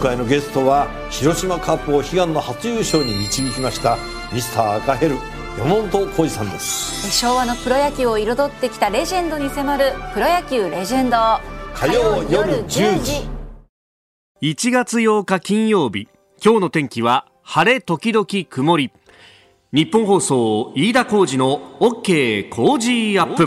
回のゲストは広島カップを悲願の初優勝に導きましたミスター赤ヘル山本浩二さんです。昭和のプロ野球を彩ってきたレジェンドに迫る「プロ野球レジェンド」火曜夜10時。1月8日金曜日。今日の天気は晴れ時々曇り。日本放送飯田浩二の OK 工事アップ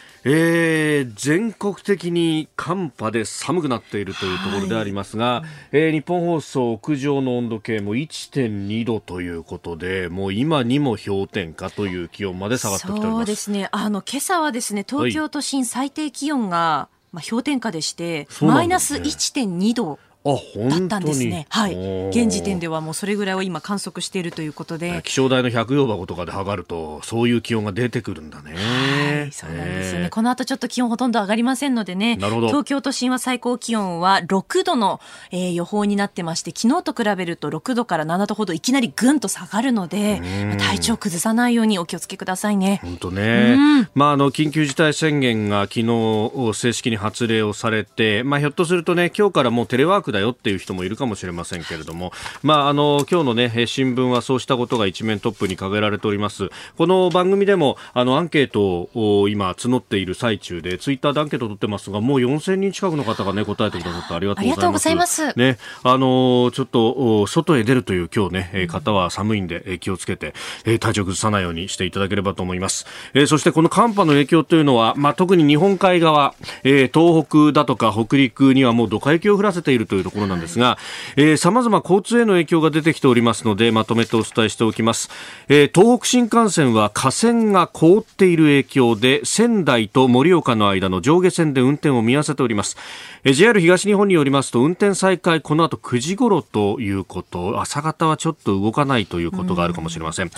えー、全国的に寒波で寒くなっているというところでありますが、えー日本放送屋上の温度計も1.2度ということでもう今にも氷点下という気温まで下がってきております。そうですね。あの、今朝はですね、東京都心最低気温が、まあ、氷点下でして、マイナスんですね。1.2度。あだったんですね。はい。現時点ではもうそれぐらいを今観測しているということで。気象台の百葉箱とかで測るとそういう気温が出てくるんだね、はい、そうなんですよね、えーこの後ちょっと気温ほとんど上がりませんのでね。なるほど東京都心は最高気温は6度の、えー予報になってまして、昨日と比べると6度から7度ほどいきなりぐんと下がるので、まあ体調崩さないようにお気をつけくださいね。本当ね、まあ、あの緊急事態宣言が昨日正式に発令をされて、まあ、ひょっとするとね今日からもうテレワークだよっていう人もいるかもしれませんけれども、まあ、あの今日の、ね、新聞はそうしたことが一面トップに掲げられておりますこの番組でもあのアンケートを今募っている最中でツイッターでアンケートを取ってますがもう4000人近くの方が、ね、答えてくださってありがとうございます。ね、あのーちょっとお外へ出るという今日ね、えー方は寒いんで、えー気をつけて、えー体調崩さないようにしていただければと思います。えーそしてこの寒波の影響というのは、まあ、特に日本海側、えー東北だとか北陸にはもうドカ雪を降らせているというところなんですが、えー様々交通への影響が出てきておりますので、まとめてお伝えしておきます。えー東北新幹線は架線が凍っている影響で、仙台と盛岡の間の上下線で運転を見合わせております。えー JR 東日本によりますと、運転再開この後9時頃ということ、朝方はちょっと動かないということがあるかもしれません。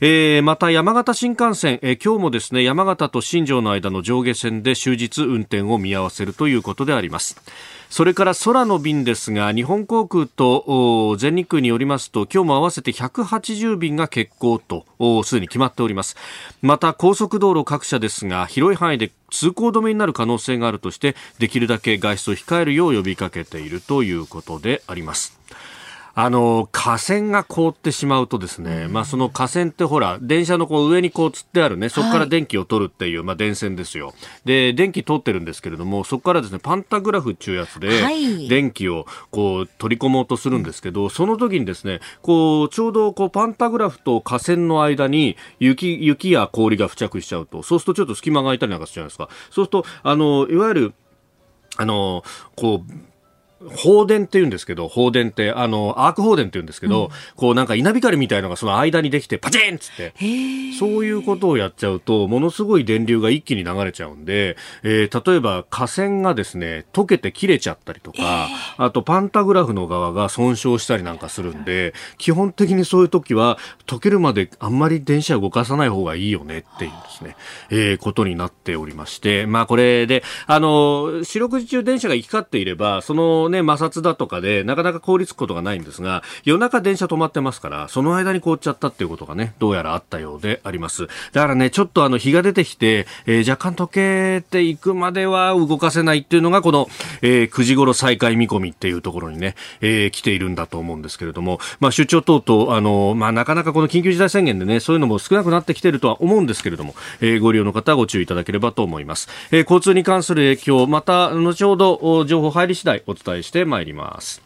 えーまた山形新幹線、えー今日もですね、山形と新庄の間の上下線で終日運転を見合わせるということであります。それから空の便ですが、日本航空と全日空によりますと、今日も合わせて180便が欠航と、すでに決まっております。また、高速道路各社ですが、広い範囲で通行止めになる可能性があるとして、できるだけ外出を控えるよう呼びかけているということであります。あの架線が凍ってしまうとですね、まあその架線ってほら電車のこう上にこう吊ってあるねそこから電気を取るっていう、まあ電線ですよ。で電気通ってるんですけれどもそこからですねパンタグラフっていうやつで、はい。電気をこう取り込もうとするんですけど、その時にですねこうちょうどこうパンタグラフと架線の間に雪雪や氷が付着しちゃうと。そうするとちょっと隙間が空いたりなんかするじゃないですか。そうするとあのいわゆるあのこう放電って言うんですけど、放電って、あの、アーク放電って言うんですけど、こうなんか稲光みたいのがその間にできて、パチンっつって、そういうことをやっちゃうと、ものすごい電流が一気に流れちゃうんで、えー例えば架線がですね、溶けて切れちゃったりとか、あとパンタグラフの側が損傷したりなんかするんで、基本的にそういう時は、溶けるまであんまり電車動かさない方がいいよねっていうですね、えーことになっておりまして、まあこれで、あの、四六時中電車が行き交っていれば、そのね、摩擦だとかで、なかなか凍りつくことがないんですが、夜中電車止まってますから、その間に凍っちゃったっていうことがね、どうやらあったようであります。だからね、ちょっとあの、日が出てきて、えー若干溶けていくまでは動かせないっていうのが、この、えー9時頃再開見込みっていうところにね、えー来ているんだと思うんですけれども、まあ、出張等々、あの、まあ、なかなかこの緊急事態宣言でね、そういうのも少なくなってきてるとは思うんですけれども、えーご利用の方はご注意いただければと思います。えー交通に関する影響、また、後ほど、情報入り次第お伝えしてまいります。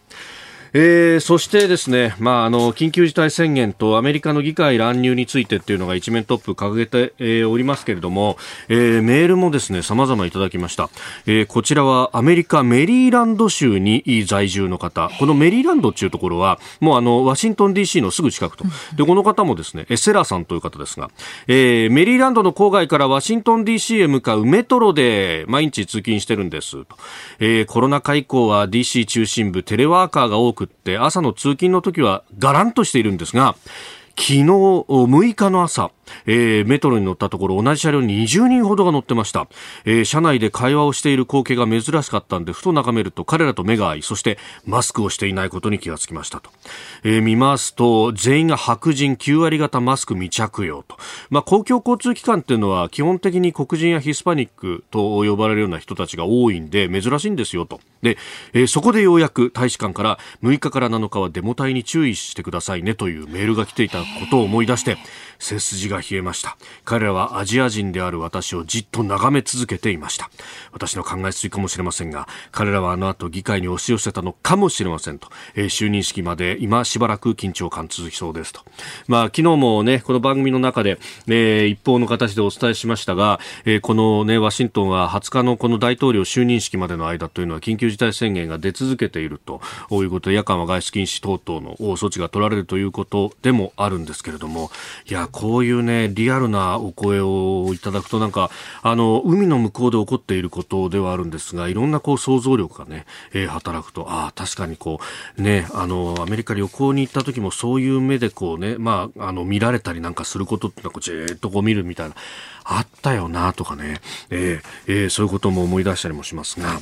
えーそしてですね、まあ、あの、緊急事態宣言とアメリカの議会乱入についてっていうのが一面トップ掲げて、えーおりますけれども、えーメールもですね、様々いただきました。えーこちらはアメリカメリーランド州に在住の方。このメリーランドっていうところは、もうあの、ワシントン DC のすぐ近くと。で、この方もですね、エセラさんという方ですが、えーメリーランドの郊外からワシントン DC へ向かうメトロで毎日通勤してるんですと。えーコロナ禍以降は DC 中心部テレワーカーが多くって朝の通勤の時はガランとしているんですが、昨日6日の朝、えー、メトロに乗ったところ同じ車両に20人ほどが乗ってました、えー、車内で会話をしている光景が珍しかったんでふと眺めると彼らと目が合いそしてマスクをしていないことに気がつきましたと、えー、見ますと全員が白人9割方マスク未着用と、まあ、公共交通機関っていうのは基本的に黒人やヒスパニックと呼ばれるような人たちが多いんで珍しいんですよと。で、え、そこでようやく大使館から6日から7日はデモ隊に注意してくださいねというメールが来ていたことを思い出して背筋がが冷えました。彼らはアジア人である私をじっと眺め続けていました。私の考えすぎかもしれませんが彼らはあの後議会に押し寄せたのかもしれませんと、えー、就任式まで今しばらく緊張感続きそうですと。まあ昨日もねこの番組の中で、えー、一方の形でお伝えしましたが、えー、このねワシントンは20日のこの大統領就任式までの間というのは緊急事態宣言が出続けているということで夜間は外出禁止等々の措置が取られるということでもあるんですけれどもいやこういうね、リアルなお声をいただくとなんか、あの、海の向こうで起こっていることではあるんですが、いろんなこう想像力がね、えー、働くと、ああ、確かにこう、ね、あの、アメリカ旅行に行った時もそういう目でこうね、まあ、あの、見られたりなんかすることってのはこう、じーっとこう見るみたいな、あったよなとかね、えー、えー、そういうことも思い出したりもしますが、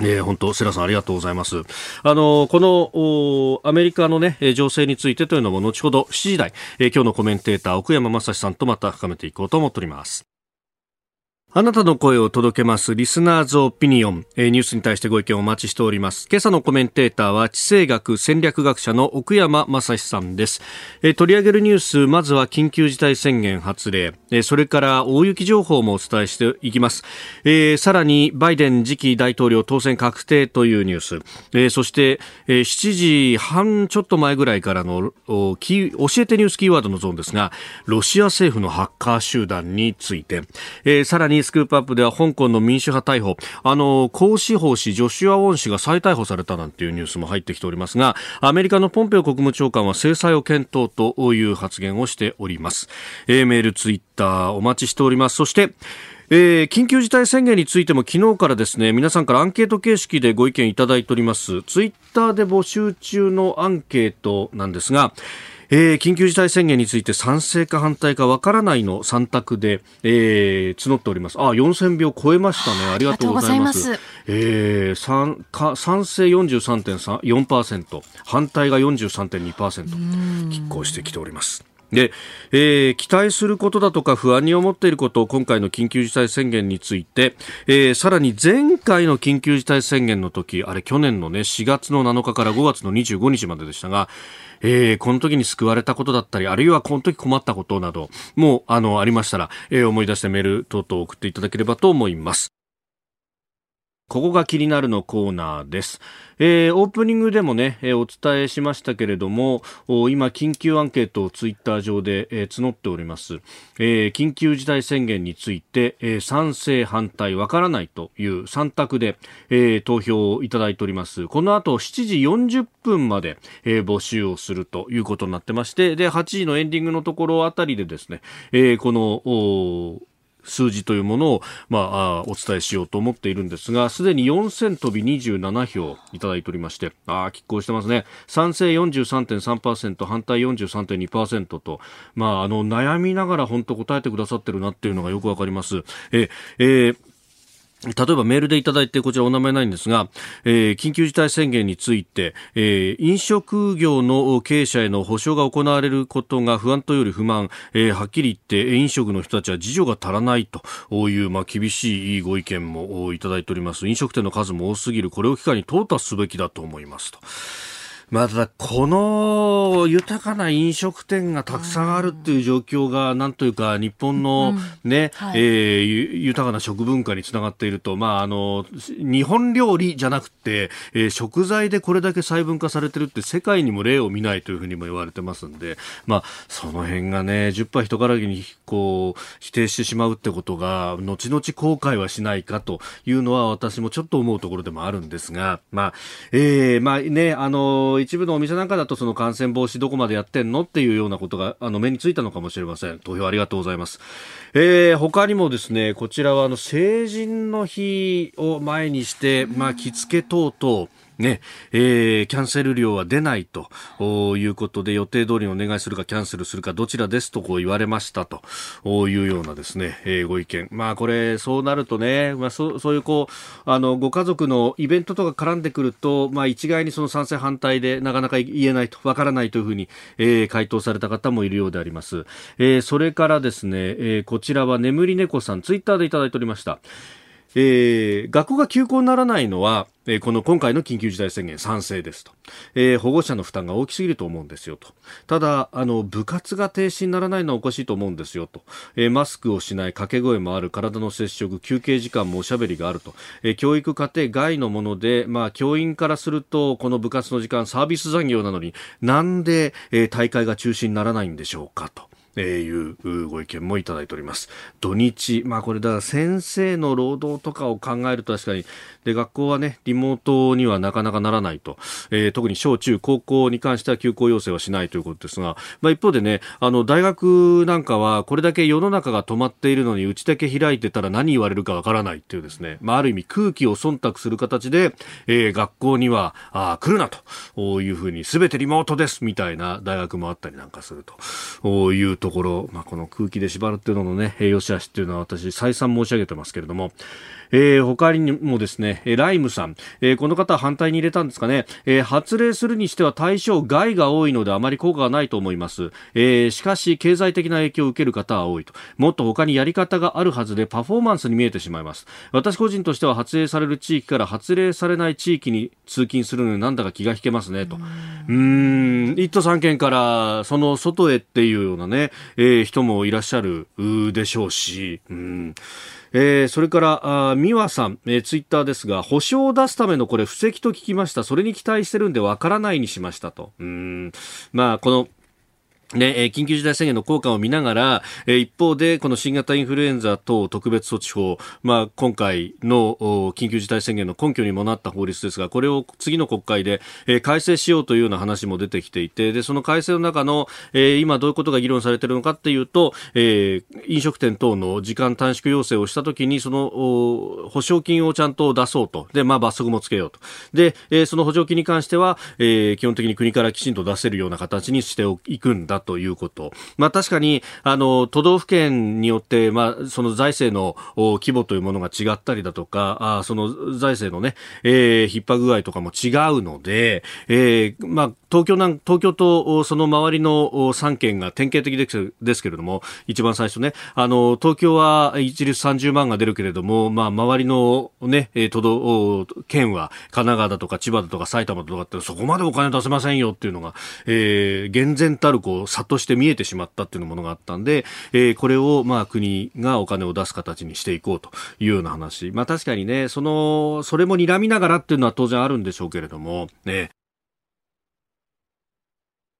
えー、本当、セラさんありがとうございます。あの、この、アメリカのね、情勢についてというのも後ほど7時台、えー、今日のコメンテーター、奥山正史さんとまた深めていこうと思っております。あなたの声を届けますリスナーズオピニオン、えー、ニュースに対してご意見をお待ちしております。今朝のコメンテーターは地政学戦略学者の奥山正史さんです、えー、取り上げるニュース、まずは緊急事態宣言発令、それから大雪情報もお伝えしていきます。えー、さらにバイデン次期大統領当選確定というニュース、えー、そして、えー、7時半ちょっと前ぐらいからの教えてニュースキーワードのゾーンですが、ロシア政府のハッカー集団について、えー、さらにスクープアップでは香港の民主派逮捕、あの、孔子法氏、ジョシュア・ウォン氏が再逮捕されたなんていうニュースも入ってきておりますが、アメリカのポンペオ国務長官は制裁を検討という発言をしております。えー、メール、ツイッターお待ちしております。そして、えー、緊急事態宣言についても昨日からですね皆さんからアンケート形式でご意見いただいておりますツイッターで募集中のアンケートなんですが、えー、緊急事態宣言について賛成か反対かわからないの3択で、えー、募っております。あ、4000票超えましたね。ありがとうございます。ますえー、賛か賛成43.4%、反対が43.2%、拮抗してきております。で、えー、期待することだとか不安に思っていることを今回の緊急事態宣言について、えー、さらに前回の緊急事態宣言の時、あれ去年のね、4月の7日から5月の25日まででしたが、えー、この時に救われたことだったり、あるいはこの時困ったことなどもう、あの、ありましたら、えー、思い出してメール等々送っていただければと思います。ここが気になるのコーナーです。えー、オープニングでもね、えー、お伝えしましたけれども、今、緊急アンケートをツイッター上で、えー、募っております。え、緊急事態宣言について、え、賛成、反対、わからないという3択で、え、投票をいただいております。この後、7時40分まで、え、募集をするということになってまして、で、8時のエンディングのところあたりでですね、え、この、数字というものを、まあ、お伝えしようと思っているんですが、すでに4000飛び27票いただいておりまして、ああ、拮抗してますね。賛成43.3%、反対43.2%と、まあ、あの、悩みながら本当答えてくださってるなっていうのがよくわかります。え、えー例えばメールでいただいてこちらお名前ないんですが、えー、緊急事態宣言について、えー、飲食業の経営者への補償が行われることが不安というより不満、えー、はっきり言って飲食の人たちは事情が足らないと。いう、まあ、厳しいご意見もいただいております。飲食店の数も多すぎる。これを機会に淘汰すべきだと思いますと。まだ、この豊かな飲食店がたくさんあるっていう状況が、なんというか、日本のね、うん。はい、えー、豊かな食文化につながっていると、まあ、あの、日本料理じゃなくて、えー、食材でこれだけ細分化されてるって世界にも例を見ないというふうにも言われてますんで、まあ、その辺がね、10杯人からぎに、こう、否定してしまうってことが、後々後悔はしないかというのは、私もちょっと思うところでもあるんですが、まあ、えー、まあね、あの、一部のお店なんかだとその感染防止どこまでやってんのっていうようなことがあの目についたのかもしれません。投票ありがとうございます、えー、他にもですねこちらはあの成人の日を前にしてまあ着付け等々。ね、えー、キャンセル料は出ないということで予定通りお願いするかキャンセルするかどちらですとこう言われましたというようなですね、えー、ご意見。まあこれそうなるとね、まあそそういうこう、あの、ご家族のイベントとか絡んでくると、まあ一概にその賛成反対でなかなか言えないと、わからないというふうに、えー、回答された方もいるようであります。えー、それからですね、えー、こちらは眠り猫さん、ツイッターでいただいておりました。えー、学校が休校にならないのは、えー、この今回の緊急事態宣言賛成ですと、えー、保護者の負担が大きすぎると思うんですよと。ただあの部活が停止にならないのはおかしいと思うんですよと、え、マスクをしない掛け声もある体の接触休憩時間もおしゃべりがあると、え、教育家庭外のもので、まあ、教員からするとこの部活の時間サービス残業なのになんで、え、大会が中止にならないんでしょうかと。えー、いうご意見もいただいております。土日、まあこれだから先生の労働とかを考えると確かに、で、学校はね、リモートにはなかなかならないと、えー、特に小中高校に関しては休校要請はしないということですが、まあ一方でね、あの、大学なんかはこれだけ世の中が止まっているのに、うちだけ開いてたら何言われるかわからないっていうですね、まあある意味空気を忖度する形で、えー、学校には、あ来るなと。いうふうに、すべてリモートですみたいな大学もあったりなんかすると。いうところ、まあ、この空気で縛るっていうののね、良し悪しっていうのは私再三申し上げてますけれども、えー、他にもですね、ライムさん、えー、この方は反対に入れたんですかね、えー、発令するにしては対象外が多いのであまり効果がないと思います。えー、しかし、経済的な影響を受ける方は多いと。もっと他にやり方があるはずでパフォーマンスに見えてしまいます。私個人としては発令される地域から発令されない地域に通勤するのになんだか気が引けますねと。うん、一都三県からその外へっていうようなね、えー、人もいらっしゃるでしょうし、うんえー、それからあ美和さん、えー、ツイッターですが保証を出すためのこれ布石と聞きました。それに期待してるんでわからないにしましたと。うん。まあこのね、緊急事態宣言の効果を見ながら、一方で、この新型インフルエンザ等特別措置法、まあ、今回の緊急事態宣言の根拠にもなった法律ですが、これを次の国会で改正しようというような話も出てきていて、で、その改正の中の、今どういうことが議論されているのかっていうと、飲食店等の時間短縮要請をしたときに、その保証金をちゃんと出そうと。で、まあ、罰則もつけようと。で、その補助金に関しては、基本的に国からきちんと出せるような形にしていくんだということ。まあ確かに、あの、都道府県によって、まあ、その財政の規模というものが違ったりだとか、あその財政のね、えー、逼迫具合とかも違うので、えー、まあ、東京なん、東京とその周りの3県が典型的ですけれども、一番最初ね、あの、東京は一律30万が出るけれども、まあ、周りのね、都道、県は神奈川だとか千葉だとか埼玉だとかって、そこまでお金出せませんよっていうのが、えー、厳然たるこう、差として見えてしまったっていうものがあったんで、えー、これをまあ国がお金を出す形にしていこうというような話。まあ確かにね、その、それも睨みながらっていうのは当然あるんでしょうけれども、ね、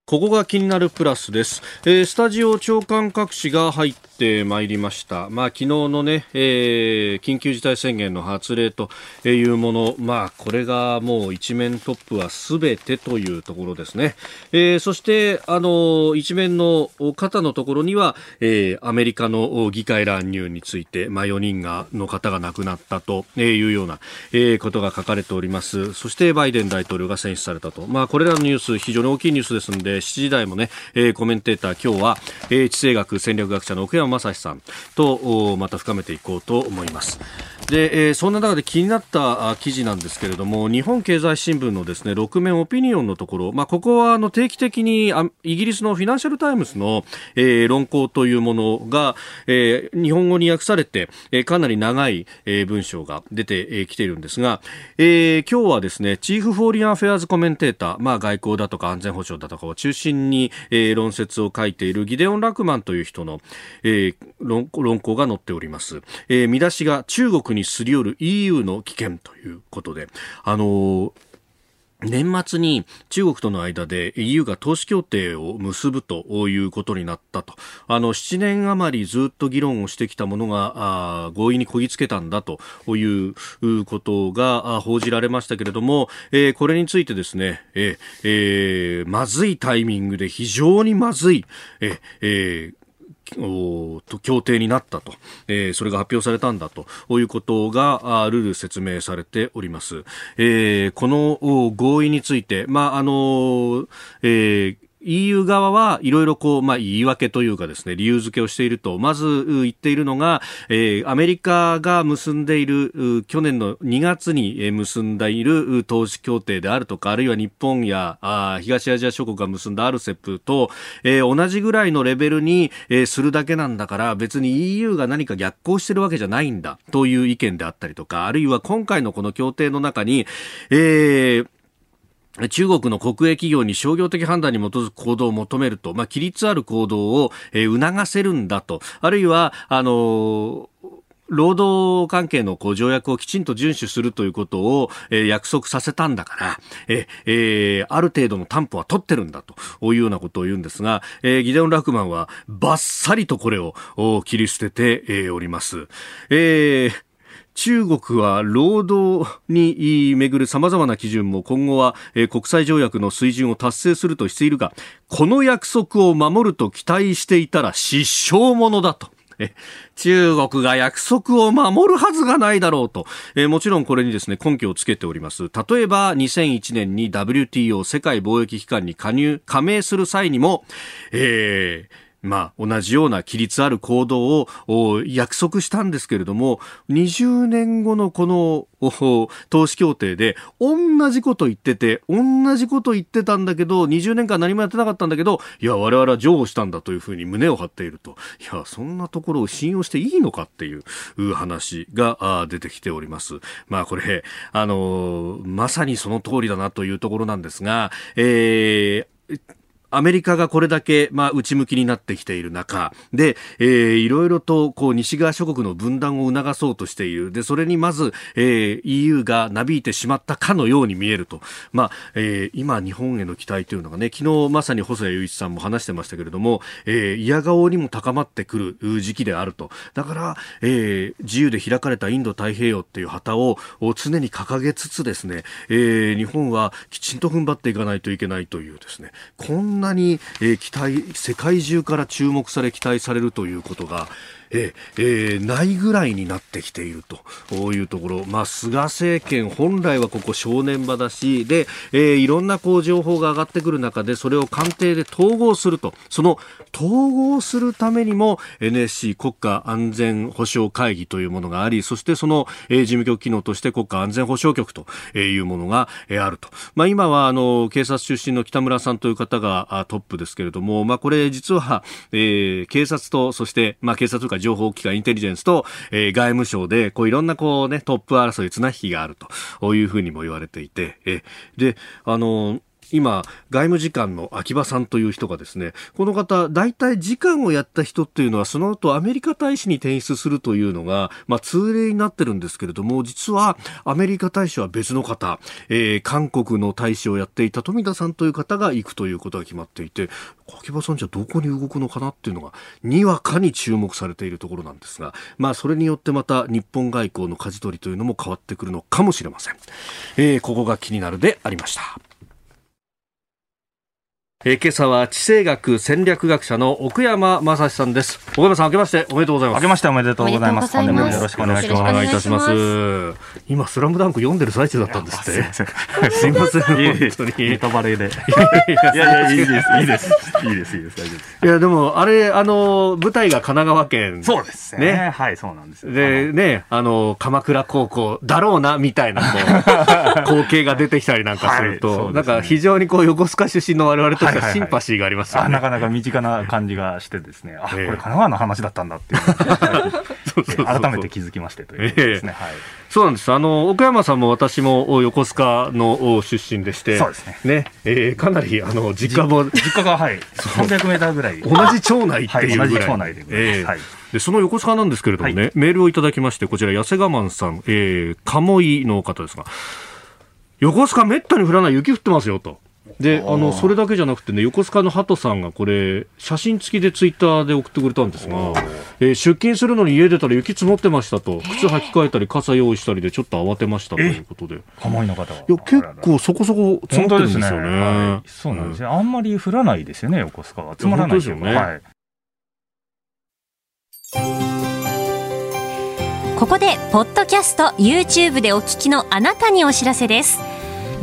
ここが気になるプラスです。えー、スタジオ長官各紙が入ってまいりました。まあ、昨日のね、えー、緊急事態宣言の発令というもの、まあ、これがもう一面トップはすべてというところですね。えー、そして、あの、一面の肩のところには、えー、アメリカの議会乱入について、まあ、4人が、の方が亡くなったというような、えー、ことが書かれております。そして、バイデン大統領が選出されたと。まあ、これらのニュース、非常に大きいニュースですので、7時台もね、えー、コメンテーター今日は、えー、地政学戦略学者の奥山真司さんとまた深めていこうと思います。で、えー、そんな中で気になった記事なんですけれども、日本経済新聞のですね、6面オピニオンのところ、まあ、ここはあの定期的にイギリスのフィナンシャルタイムズの、えー、論考というものが、えー、日本語に訳されて、えー、かなり長い、えー、文章が出てき、ているんですが、えー、今日はですね、 Chief Foreign Affairs Commentator、まあ、外交だとか安全保障だとかを中心に、えー、論説を書いているギデオン・ラクマンという人の、えー、論論考が載っております。えー、見出しが中国にすり寄る EU の危険ということで、あのー年末に中国との間で EU が投資協定を結ぶということになったと。あの、7年余りずっと議論をしてきたものが、合意にこぎつけたんだということが報じられましたけれども、えー、これについてですね、えーえー、まずいタイミングで非常にまずい、えーえーと協定になったと、えー、それが発表されたんだということが、ルール説明されております。えー、この合意について、まあ、あの、えー EU 側はいろいろこう、まあ、言い訳というかですね、理由付けをしていると、まず言っているのが、えー、アメリカが結んでいる、去年の2月に結んでいる投資協定であるとか、あるいは日本やあ東アジア諸国が結んだ RCEP と、えー、同じぐらいのレベルに、えー、するだけなんだから、別に EU が何か逆行してるわけじゃないんだ、という意見であったりとか、あるいは今回のこの協定の中に、えー、中国の国営企業に商業的判断に基づく行動を求めると、まあ、規律ある行動を、促せるんだと、あるいは、あの労働関係のこう条約をきちんと遵守するということを、え、約束させたんだから、ええ、ある程度の担保は取ってるんだというようなことを言うんですが、え、ギデオン・ラクマンはバッサリとこれを切り捨てて、え、おります。えー中国は労働にめぐる様々な基準も今後は国際条約の水準を達成するとしているが、この約束を守ると期待していたら失笑者だと。中国が約束を守るはずがないだろうと、えもちろんこれにですね根拠をつけております例えば2001年に WTO 世界貿易機関に加入加盟する際にも、えーまあ、同じような規律ある行動を約束したんですけれども、20年後のこの投資協定で同じこと言ってて、同じこと言ってたんだけど、20年間何もやってなかったんだけど、いや、我々は譲歩したんだというふうに胸を張っていると。いや、そんなところを信用していいのかっていう話が出てきております。まあ、これ、あのまさにその通りだなというところなんですが、えーアメリカがこれだけ、まあ、内向きになってきている中で、えー、いろいろとこう西側諸国の分断を促そうとしている。でそれにまず、えー、EU がなびいてしまったかのように見えると、まあえー、今、日本への期待というのがね昨日まさに細谷雄一さんも話してましたけれども、えー、嫌顔にも高まってくる時期であると。だから、えー、自由で開かれたインド太平洋っていう旗を常に掲げつつですね、えー、日本はきちんと踏ん張っていかないといけないというですねこんなに、えー、期待世界中から注目され期待されるということがええ、ないぐらいになってきているというところ、まあ、菅政権、本来はここ正念場だしで、えー、いろんなこう情報が上がってくる中でそれを官邸で統合すると。その統合するためにも NSC 国家安全保障会議というものがありそしてその、えー、事務局機能として国家安全保障局というものが、えー、あると、まあ、今はあの警察出身の北村さんという方がトップですけれども、まあ、これ実は、えー、警察とそして、まあ、警察とか情報機関インテリジェンスと、えー、外務省でこういろんなこうねトップ争い綱引きがあるというふうにも言われていてえであの今、外務次官の秋葉さんという人がですね、この方、大体次官をやった人っていうのは、その後アメリカ大使に転出するというのが、まあ、通例になってるんですけれども、実はアメリカ大使は別の方、えー、韓国の大使をやっていた富田さんという方が行くということが決まっていて、秋葉さんじゃどこに動くのかなっていうのが、にわかに注目されているところなんですが、まあ、それによってまた日本外交の舵取りというのも変わってくるのかもしれません。えー、ここが気になるでありました。えー、今朝は地政学戦略学者の奥山正史さんです。奥山さん、明けましておめでとうございます。明けましておめでとうございます。本年もよろしくお願いします。お願いいたします。今、スラムダンク読んでる最中だったんですって。すみません。本当に。ネタバレで。いやいや、いいです、いいです。いいです、いいです、大丈夫です。いや、でも、あれ、あの、舞台が神奈川県。そうです。ね。はい、そうなんです。で、ね、あの、鎌倉高校だろうな、みたいな、こう、光景が出てきたりなんかす。ると、なんか非常にこう、横須賀出身の我々としてはシンパシーがありますよね。なかなか身近な感じがしてですね、あ、これ神奈川の話だったんだっていう。改めて気づきましてというですね。はい。そうなんです。あの、岡山さんも私も横須賀の出身でして、そうですね。ね、えー、かなり、あの、実家も。実家が、はい、300メーターぐらい。同じ町内っていうぐらい。同じ町内で。えー、はい。でその横須賀なんですけれどもね、はい、メールをいただきまして、こちら、痩せ我慢さん、えー、鴨居の方ですが、横須賀めったに降らない雪降ってますよと。であのそれだけじゃなくてね横須賀の鳩さんがこれ写真付きでツイッターで送ってくれたんですが、えー、出勤するのに家出たら雪積もってましたと靴履き替えたり傘用意したりでちょっと慌てましたということで。お住まいの方いや結構そこそこ積もってるんですよね、ね。はい、そうなんですね、うん、あんまり降らないですよね横須賀は。積もらないですよね、はい。ここでポッドキャスト YouTube でお聞きのあなたにお知らせです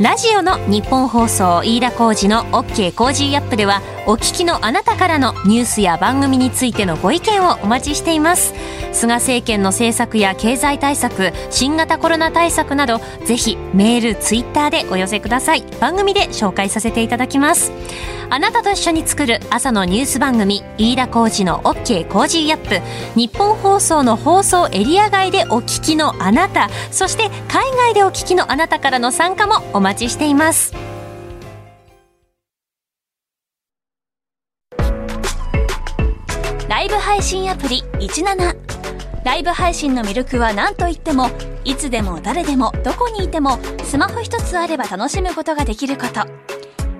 ラジオの日本放送飯田浩二の OK コージーアップではお聞きのあなたからのニュースや番組についてのご意見をお待ちしています。菅政権の政策や経済対策新型コロナ対策などぜひメールツイッターでお寄せください。番組で紹介させていただきます。あなたと一緒に作る朝のニュース番組飯田浩二の OK コージーアップ。日本放送の放送エリア外でお聞きのあなたそして海外でお聞きのあなたからの参加もお待ち待ちしています。ライブ配信アプリ17ライブ配信の魅力は何といってもいつでも誰でもどこにいてもスマホ一つあれば楽しむことができること。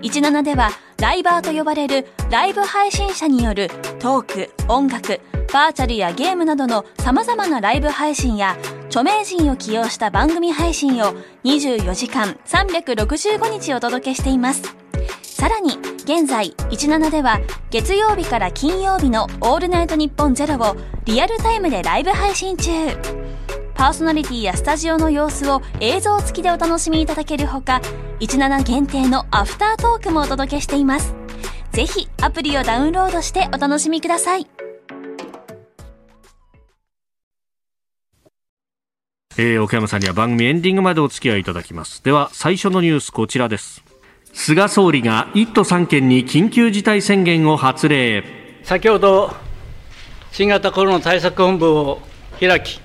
17ではライバーと呼ばれるライブ配信者によるトーク音楽バーチャルやゲームなどの様々なライブ配信や著名人を起用した番組配信を24時間365日お届けしています。さらに現在17では月曜日から金曜日の「オールナイトニッポンゼロをリアルタイムでライブ配信中。パーソナリティやスタジオの様子を映像付きでお楽しみいただけるほか17限定のアフタートークもお届けしています。ぜひアプリをダウンロードしてお楽しみください。えー、岡山さんには番組エンディングまでお付き合いいただきます。では最初のニュースこちらです。菅総理が1都3県に緊急事態宣言を発令。先ほど新型コロナ対策本部を開き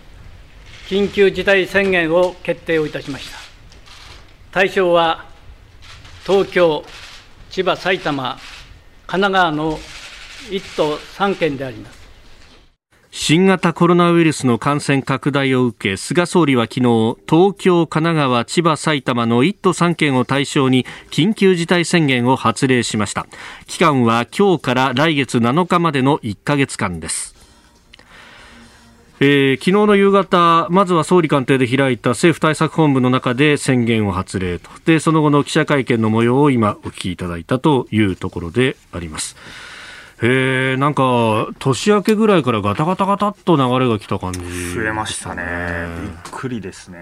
緊急事態宣言を決定をいたしました。対象は東京、千葉、埼玉、神奈川の1都3県であります。新型コロナウイルスの感染拡大を受け菅総理は昨日東京、神奈川、千葉、埼玉の1都3県を対象に緊急事態宣言を発令しました。期間は今日から来月7日までの1ヶ月間です。えー、昨日の夕方、まずは総理官邸で開いた政府対策本部の中で宣言を発令と。でその後の記者会見の模様を今お聞きいただいたというところであります。えー、なんか年明けぐらいからガタガタガタっと流れが来た感じ、ね、増えましたね、びっくりですね、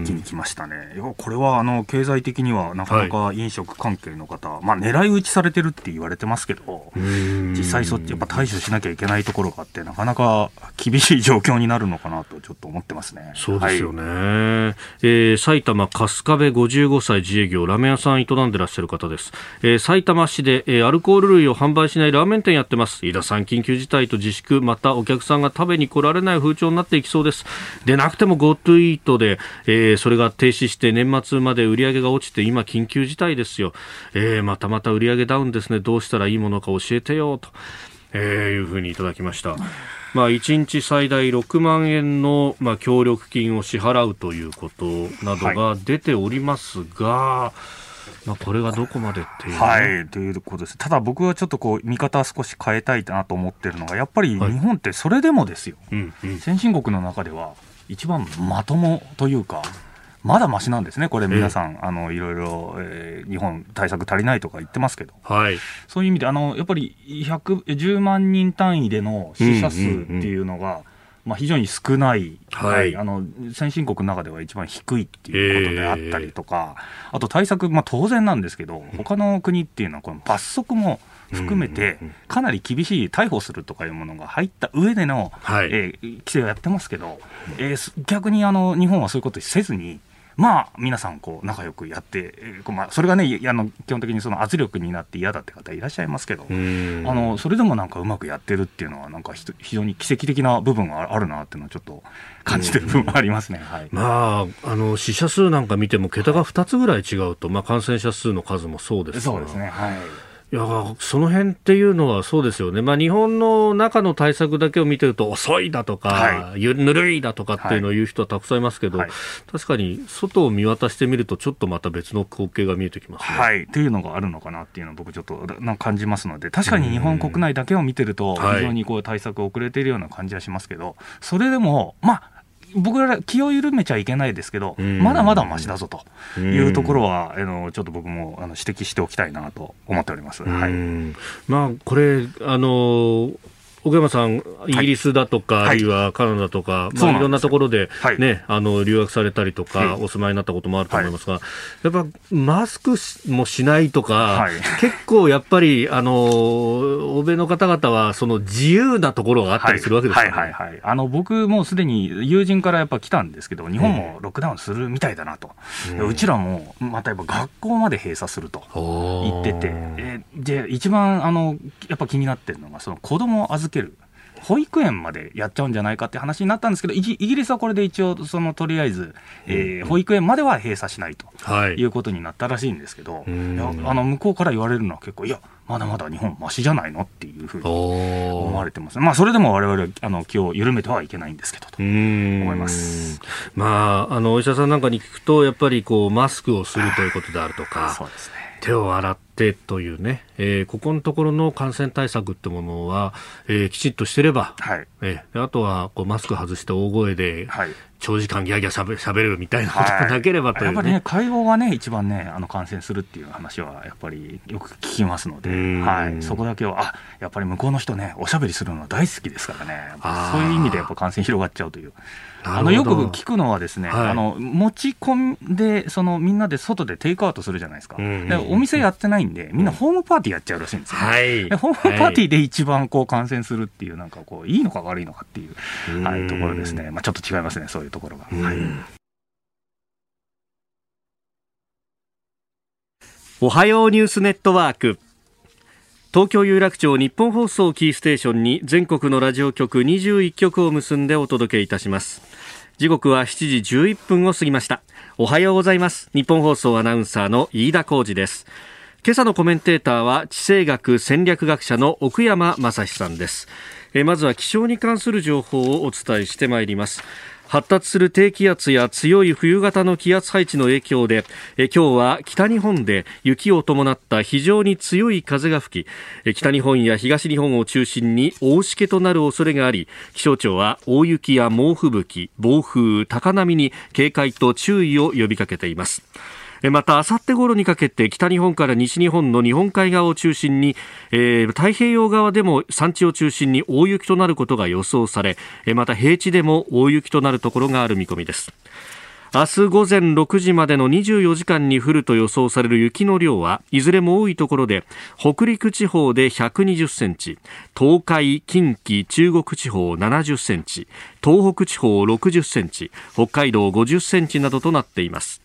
一気に来ましたね、これはあの経済的にはなかなか飲食関係の方、はい、まあ、狙い撃ちされてるって言われてますけど、実際、そっちやっぱ対処しなきゃいけないところがあって、なかなか厳しい状況になるのかなと、ちょっと思ってますね。そうですよね、はい、えー、埼玉春日部55歳自営業、ラーメン屋さん営んでらっしゃる方です、えー、埼玉市で、えー、アルコール類を販売しないラーメン店やってます。飯田さん緊急事態と自粛。またお客さんが食べに来られない風潮になっていきそうです。でなくても GoTo イートで、えー、それが停止して年末まで売り上げが落ちて今緊急事態ですよ、えー、またまた売り上げダウンですね。どうしたらいいものか教えてよと、えー、いうふうにいただきました。まあ、1日最大6万円の、まあ、協力金を支払うということなどが出ておりますが、はいまあ、これがどこまでっていう、ね、はい、ということです。ただ僕はちょっとこう、見方少し変えたいなと思ってるのが、やっぱり日本ってそれでもですよ、はいうん、先進国の中では一番まともというか、まだましなんですね、これ、皆さん、えー、あのいろいろ、えー、日本、対策足りないとか言ってますけど、はい、そういう意味で、あのやっぱり10万人単位での死者数っていうのが、うん。うんうんまあ、非常に少ない、はい、あの先進国の中では一番低いっていうことであったりとか、えー、あと対策、まあ、当然なんですけど、他の国っていうのは、この罰則も含めて、かなり厳しい逮捕するとかいうものが入った上での、はい、えー、規制をやってますけど、えー、逆にあの日本はそういうことせずに、まあ、皆さんこう仲良くやって、えーまあ、それがねあの基本的にその圧力になって嫌だって方いらっしゃいますけどあのそれでもなんかうまくやってるっていうのはなんか非常に奇跡的な部分があるなっていうのはちょっと感じてる部分ありますね、はい、まあ、あの死者数なんか見ても桁が2つぐらい違うと、まあ、感染者数の数もそうですそうですね。はいいやその辺っていうのはそうですよね、まあ、日本の中の対策だけを見てると遅いだとか、はい、ぬるいだとかっていうのを言う人はたくさんいますけど、はい、確かに外を見渡してみるとちょっとまた別の光景が見えてきます、ね、はい、っていうのがあるのかなっていうのを僕ちょっとな感じますので確かに日本国内だけを見てると非常にこう対策遅れているような感じはしますけどそれでもまあ僕ら気を緩めちゃいけないですけど、まだまだましだぞというところは、あのちょっと僕もあの指摘しておきたいなと思っております。はい、まあこれあの岡山さん、イギリスだとか、はい、あるいはカナダとか、まあ、いろんなところで、ね、はい、あの留学されたりとか、お住まいになったこともあると思いますが、やっぱマスクもしないとか、結構やっぱりあの欧米の方々はその自由なところがあったりするわけですよ。ね、はいはいはい、あの僕もすでに友人からやっぱ来たんですけど、日本もロックダウンするみたいだなと、うちらもまたやっぱ学校まで閉鎖すると言ってて、えで一番あのやっぱ気になってるのが、その子供を預ける。保育園までやっちゃうんじゃないかって話になったんですけど、イギリスはこれで一応、そのとりあえず、えー、保育園までは閉鎖しないと、はい、いうことになったらしいんですけど、あの向こうから言われるのは結構、いや、まだまだ日本、ましじゃないのっていうふうに思われてます、まあ、それでもわれわれあの気を緩めてはいけないんですけどと思います、まあ、あのお医者さんなんかに聞くと、やっぱりこうマスクをするということであるとか。そうですね手を洗ってというね、えー、ここのところの感染対策ってものは、えー、きちっとしてれば、はい、えー、あとはこうマスク外して大声で、はい、長時間ギャギャしゃべしゃべるみたいなことがなければという、ね。はい、やっぱりね、会話がね、一番ね、あの感染するっていう話はやっぱりよく聞きますので、はい、そこだけは、あやっぱり向こうの人ね、おしゃべりするのは大好きですからね、そういう意味でやっぱ感染広がっちゃうという。あのよく聞くのはですね、はい、あの持ち込んでそのみんなで外でテイクアウトするじゃないですか、うんうんうん、お店やってないんでみんなホームパーティーやっちゃうらしいんですよ、ね、はい、ホームパーティーで一番こう感染するっていうなんかこういいのか悪いのかっていう、はい、ところですね、まあ、ちょっと違いますねそういうところが。はい、おはようニュースネットワーク。東京有楽町日本放送キーステーションに全国のラジオ局21局を結んでお届けいたします時刻は7時11分を過ぎました。おはようございます。日本放送アナウンサーの飯田浩二です。今朝のコメンテーターは地政学戦略学者の奥山正史さんです。えまずは気象に関する情報をお伝えしてまいります。発達する低気圧や強い冬型の気圧配置の影響でえ今日は北日本で雪を伴った非常に強い風が吹きえ北日本や東日本を中心に大しけとなる恐れがあり気象庁は大雪や猛吹雪暴風高波に警戒と注意を呼びかけています。また、あさって頃にかけて北日本から西日本の日本海側を中心に、えー、太平洋側でも山地を中心に大雪となることが予想され、また平地でも大雪となるところがある見込みです。明日午前6時までの24時間に降ると予想される雪の量はいずれも多いところで北陸地方で120センチ東海、近畿、中国地方70センチ東北地方60センチ北海道50センチなどとなっています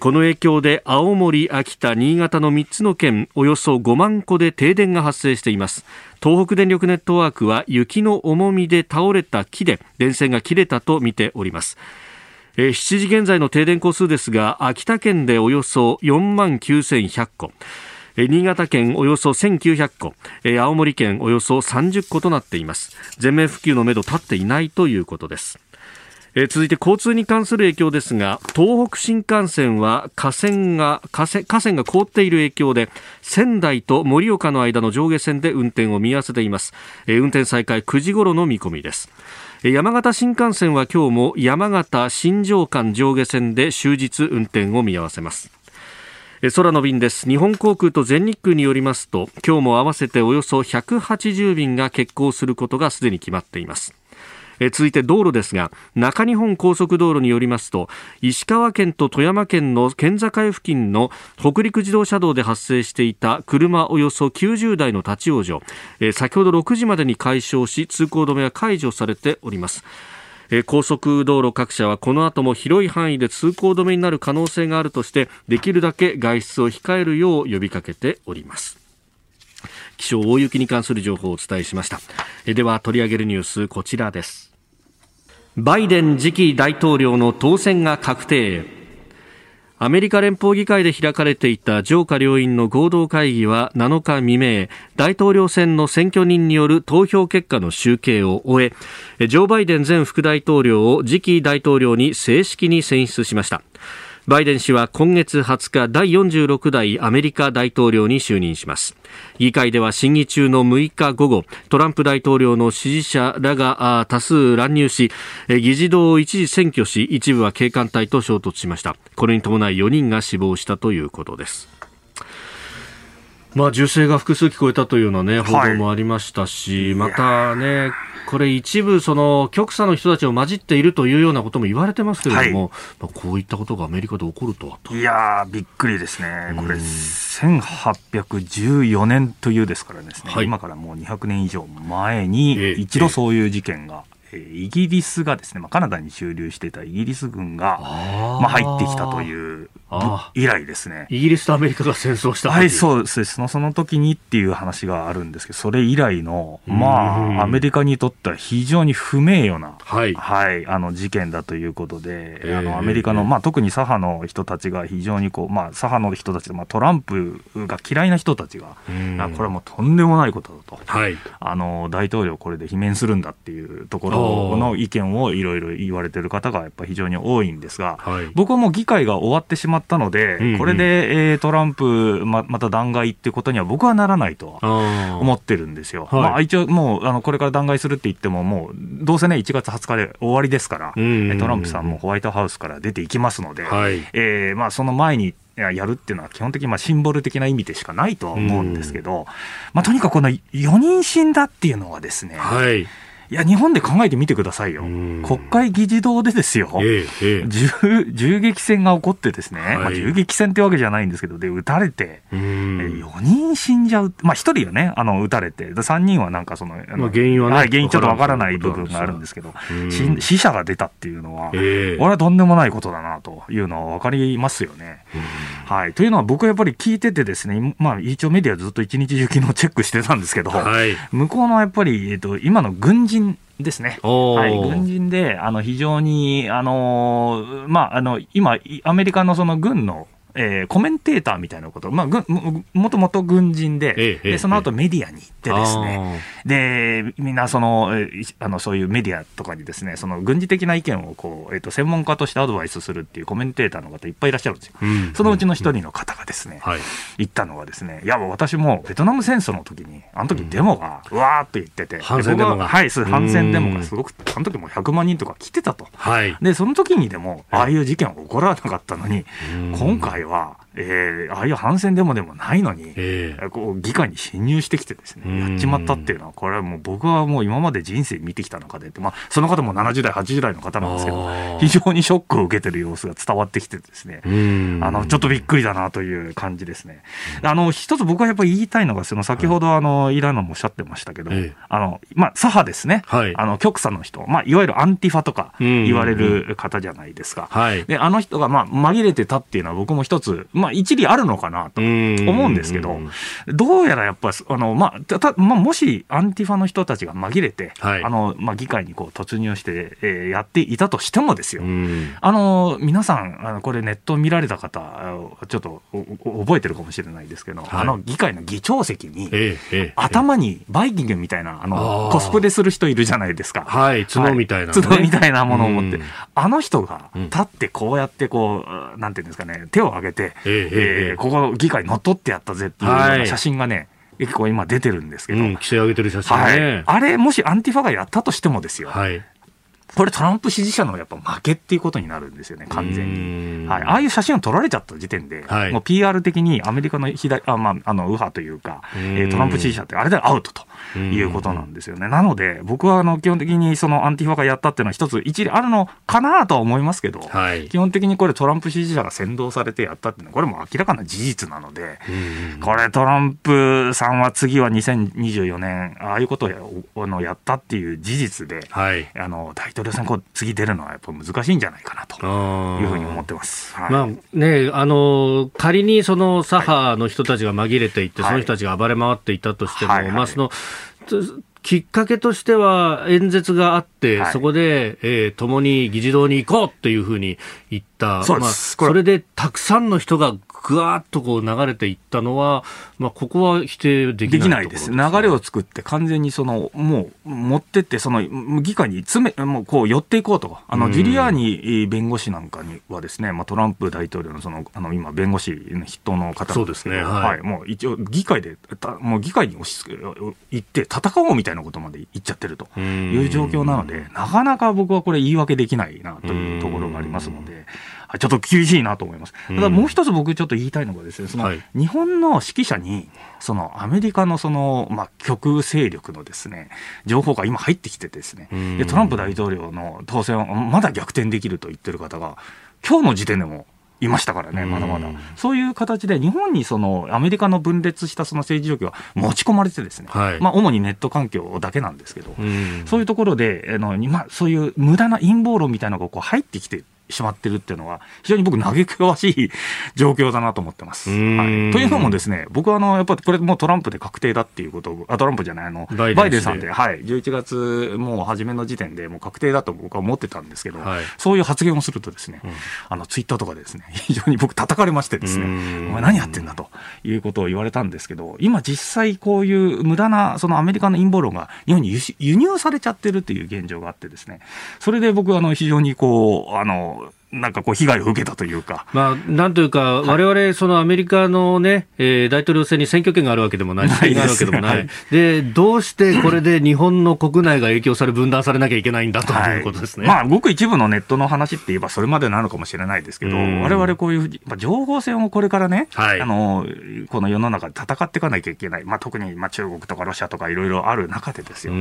この影響で青森、秋田、新潟の3つの県およそ5万戸で停電が発生しています。東北電力ネットワークは雪の重みで倒れた木で電線が切れたとみております。7時現在の停電戸数ですが秋田県でおよそ4万9100戸。新潟県およそ1900戸。青森県およそ30戸となっています。全面復旧のめど立っていないということです。え続いて交通に関する影響ですが東北新幹線は架線が河川が凍っている影響で仙台と盛岡の間の上下線で運転を見合わせています、え運転再開9時頃の見込みです。山形新幹線は今日も山形新庄間上下線で終日運転を見合わせます。空の便です。日本航空と全日空によりますと今日も合わせておよそ180便が欠航することがすでに決まっています。え続いて道路ですが中日本高速道路によりますと石川県と富山県の県境付近の北陸自動車道で発生していた車およそ90台の立ち往生、え先ほど6時までに解消し通行止めは解除されております。高速道路各社はこの後も広い範囲で通行止めになる可能性があるとしてできるだけ外出を控えるよう呼びかけております。気象大雪に関する情報をお伝えしました。では取り上げるニュースこちらです。バイデン次期大統領の当選が確定。アメリカ連邦議会で開かれていた上下両院の合同会議は7日未明、大統領選の選挙人による投票結果の集計を終え、ジョー・バイデン前副大統領を次期大統領に正式に選出しました。バイデン氏は今月20日第46代アメリカ大統領に就任します。議会では審議中の6日午後トランプ大統領の支持者らが多数乱入し議事堂を一時占拠し一部は警官隊と衝突しました。これに伴い4人が死亡したということです。まあ、銃声が複数聞こえたというような、ね、報道もありましたし、はい、またね、これ、一部、その極左の人たちを混じっているというようなことも言われてますけれども、はい、まあ、こういったことがアメリカで起こるとはと。いやびっくりですね、これ、1814年というですからですね、はい、今からもう200年以上前に、一度そういう事件がイギリスがですね、まあ、カナダに駐留していたイギリス軍がまあ、入ってきたという以来ですね。イギリスとアメリカが戦争したはい、そうです。その。その時にっていう話があるんですけど、それ以来の、まあ、アメリカにとっては非常に不名誉な、はい、はい、あの事件だということで、えー、あのアメリカの、まあ、特に左派の人たちが非常にこう、まあ、左派の人たち、まあ、トランプが嫌いな人たちが、あこれはもうとんでもないことだと、はい、あの大統領これで罷免するんだっていうところの意見をいろいろ言われてる方がやっぱり非常に多いんですが、はい、僕はもう議会が終わってしまったので、うんうん、これで、えー、トランプま、また弾劾っていうことには僕はならないと思ってるんですよ。はい、まあ、一応もうあのこれから弾劾するって言っても、もうどうせね、1月20日で終わりですから、うんうんうん、トランプさんもホワイトハウスから出ていきますので、はい、えー、まあ、その前にやるっていうのは基本的にまあシンボル的な意味でしかないとは思うんですけど、まあ、とにかくこの4人死んだっていうのはですね、はいいや、日本で考えてみてくださいよ。国会議事堂でですよ、ええ、銃銃撃戦が起こってですね、はい、まあ、銃撃戦ってわけじゃないんですけど、で、撃たれて、4人死んじゃう。まあ、1人はね、あの、撃たれて、3人はなんかその、まあ、原因はね、はい、原因ちょっとわからない部分があるんですけど、死者が出たっていうのは、え、俺はとんでもないことだなというのはわかりますよね。はい。というのは僕はやっぱり聞いててですね、まあ、一応メディアずっと一日中昨日チェックしてたんですけど、はい、向こうのやっぱり、えっと、今の軍事人ですね。はい。軍人で、あの、非常に、あの、まあ、あの、今、アメリカのその軍のえー、コメンテーターみたいなこと、まあ、もともと軍人でええ、でその後メディアに行ってですね、でみんなそのあのそういうメディアとかにですねその軍事的な意見をこう、えーと、専門家としてアドバイスするっていうコメンテーターの方いっぱいいらっしゃるんですよ、うん、そのうちの一人の方がですね、うん、言ったのはですね、いや私もベトナム戦争の時にあの時デモがうわーっと言ってて、反戦デモが。はい反戦デモがすごくあの時も100万人とか来てたと、はい、でその時にでもああいう事件は起こらなかったのに、今回ははえー、ああいう反戦デモでもないのに、えー、こう議会に侵入してきてですね、やっちまったっていうのは、これはもう僕はもう今まで人生見てきた中で、まあ、その方も70代、80代の方なんですけど、非常にショックを受けてる様子が伝わってきてですね、あの、ちょっとびっくりだなという感じですね。あの、一つ僕はやっぱり言いたいのが、その先ほどあの、イランのもおっしゃってましたけど、あの、まあ、左派ですね、はい、あの、極左の人、まあ、いわゆるアンティファとか言われる方じゃないですか。はい、で、あの人がまあ、紛れてたっていうのは僕も一つ、まあ、一理あるのかかなと思うんですけど、どうやらやっぱあの、まあたまあ、もしアンティファの人たちが紛れて、はい、あのまあ、議会にこう突入して、えー、やっていたとしてもですよ、あの皆さんあの、これ、ネット見られた方、ちょっと覚えてるかもしれないですけど、はい、あの議会の議長席に、ええ、頭にバイキングみたいなあのコスプレする人いるじゃないですか。はい、角みたいな、ね、角みたいなものを持って、あの人が立ってこうやってこう、なんていうんですかね、手を挙げて、ええー、ここ議会乗っ取ってやったぜっていう写真がね、結構今出てるんですけど。うん、上げてる写真ね、はい。あれ、もしアンティファがやったとしてもですよ。はい。これトランプ支持者のやっぱ負けっていうことになるんですよね、完全に。はい、ああいう写真を撮られちゃった時点で、はい、もう PR 的にアメリカの左あ、まあ、あの右派というか、えー、トランプ支持者ってあれでアウトということなんですよね。なので、僕はあの基本的にそのアンティファがやったっていうのは一つ一理あるのかなとは思いますけど、はい、基本的にこれトランプ支持者が先導されてやったっていうのは、これも明らかな事実なので、これトランプさんは次は2024年、ああいうことをやあのやったっていう事実で、はい、あの大統領選こう次出るのはやっぱ難しいんじゃないかなというふうに思ってます。はい、まあね、あの仮にその左派の人たちが紛れていって、はい、その人たちが暴れ回っていたとしても、はいはい、まあそのきっかけとしては演説があって、はい、そこで、えー、共に議事堂に行こうっていうふうに言った、そまあ、それでたくさんの人がぐわっとこう流れていったのは、まあ、ここは否定できない、です。流れを作って、完全にその、もう、持ってって、その、議会に詰め、もう、こう、寄っていこうと。あの、ジュリアーニ弁護士なんかにはですね、まあ、トランプ大統領の、その、あの、今、弁護士の筆頭の方そうですね。はい。はい、もう、一応、議会で、もう、議会に押し付け、行って、戦おうみたいなことまで言っちゃってるという状況なので、なかなか僕はこれ言い訳できないなというところがありますので、ちょっと厳しいなと思います。ただもう一つ僕ちょっと言いたいのがですね、その日本の指揮者に、そのアメリカのその、まあ、極右勢力のですね、情報が今入ってきてですね、でトランプ大統領の当選をまだ逆転できると言ってる方が、今日の時点でもいましたからね、まだまだ。そういう形で、日本にそのアメリカの分裂したその政治状況が持ち込まれてですね、はい、まあ、主にネット環境だけなんですけど、そういうところで、あのまあ、そういう無駄な陰謀論みたいなのがこう入ってきてしまってるっていうのは、非常に僕、嘆かわしい 状況だなと思ってます。はい、というのもですね、僕はあのやっぱりこれもうトランプで確定だっていうことを、あトランプじゃない、あのバイデンさんで、はい、11月もう初めの時点でもう確定だと僕は思ってたんですけど、はい、そういう発言をするとですね、うん、あのツイッターとかでですね、非常に僕叩かれましてですね、お前何やってんだということを言われたんですけど、今実際こういう無駄なそのアメリカの陰謀論が日本に輸入されちゃってるっていう現状があってですね、それで僕はあの非常にこう、あの、なんかこう、被害を受けたというか。まあ、なんというか、われわれ、そのアメリカのね、えー、大統領選に選挙権があるわけでもない、ないがあるわけでもない。で、どうしてこれで日本の国内が影響され、分断されなきゃいけないんだということですね。はい、まあ、ごく一部のネットの話って言えば、それまでなのかもしれないですけど、われわれこういう、まあ、情報戦をこれからね、はい、あの、この世の中で戦っていかなきゃいけない。まあ、特に、まあ、中国とかロシアとかいろいろある中でですよ。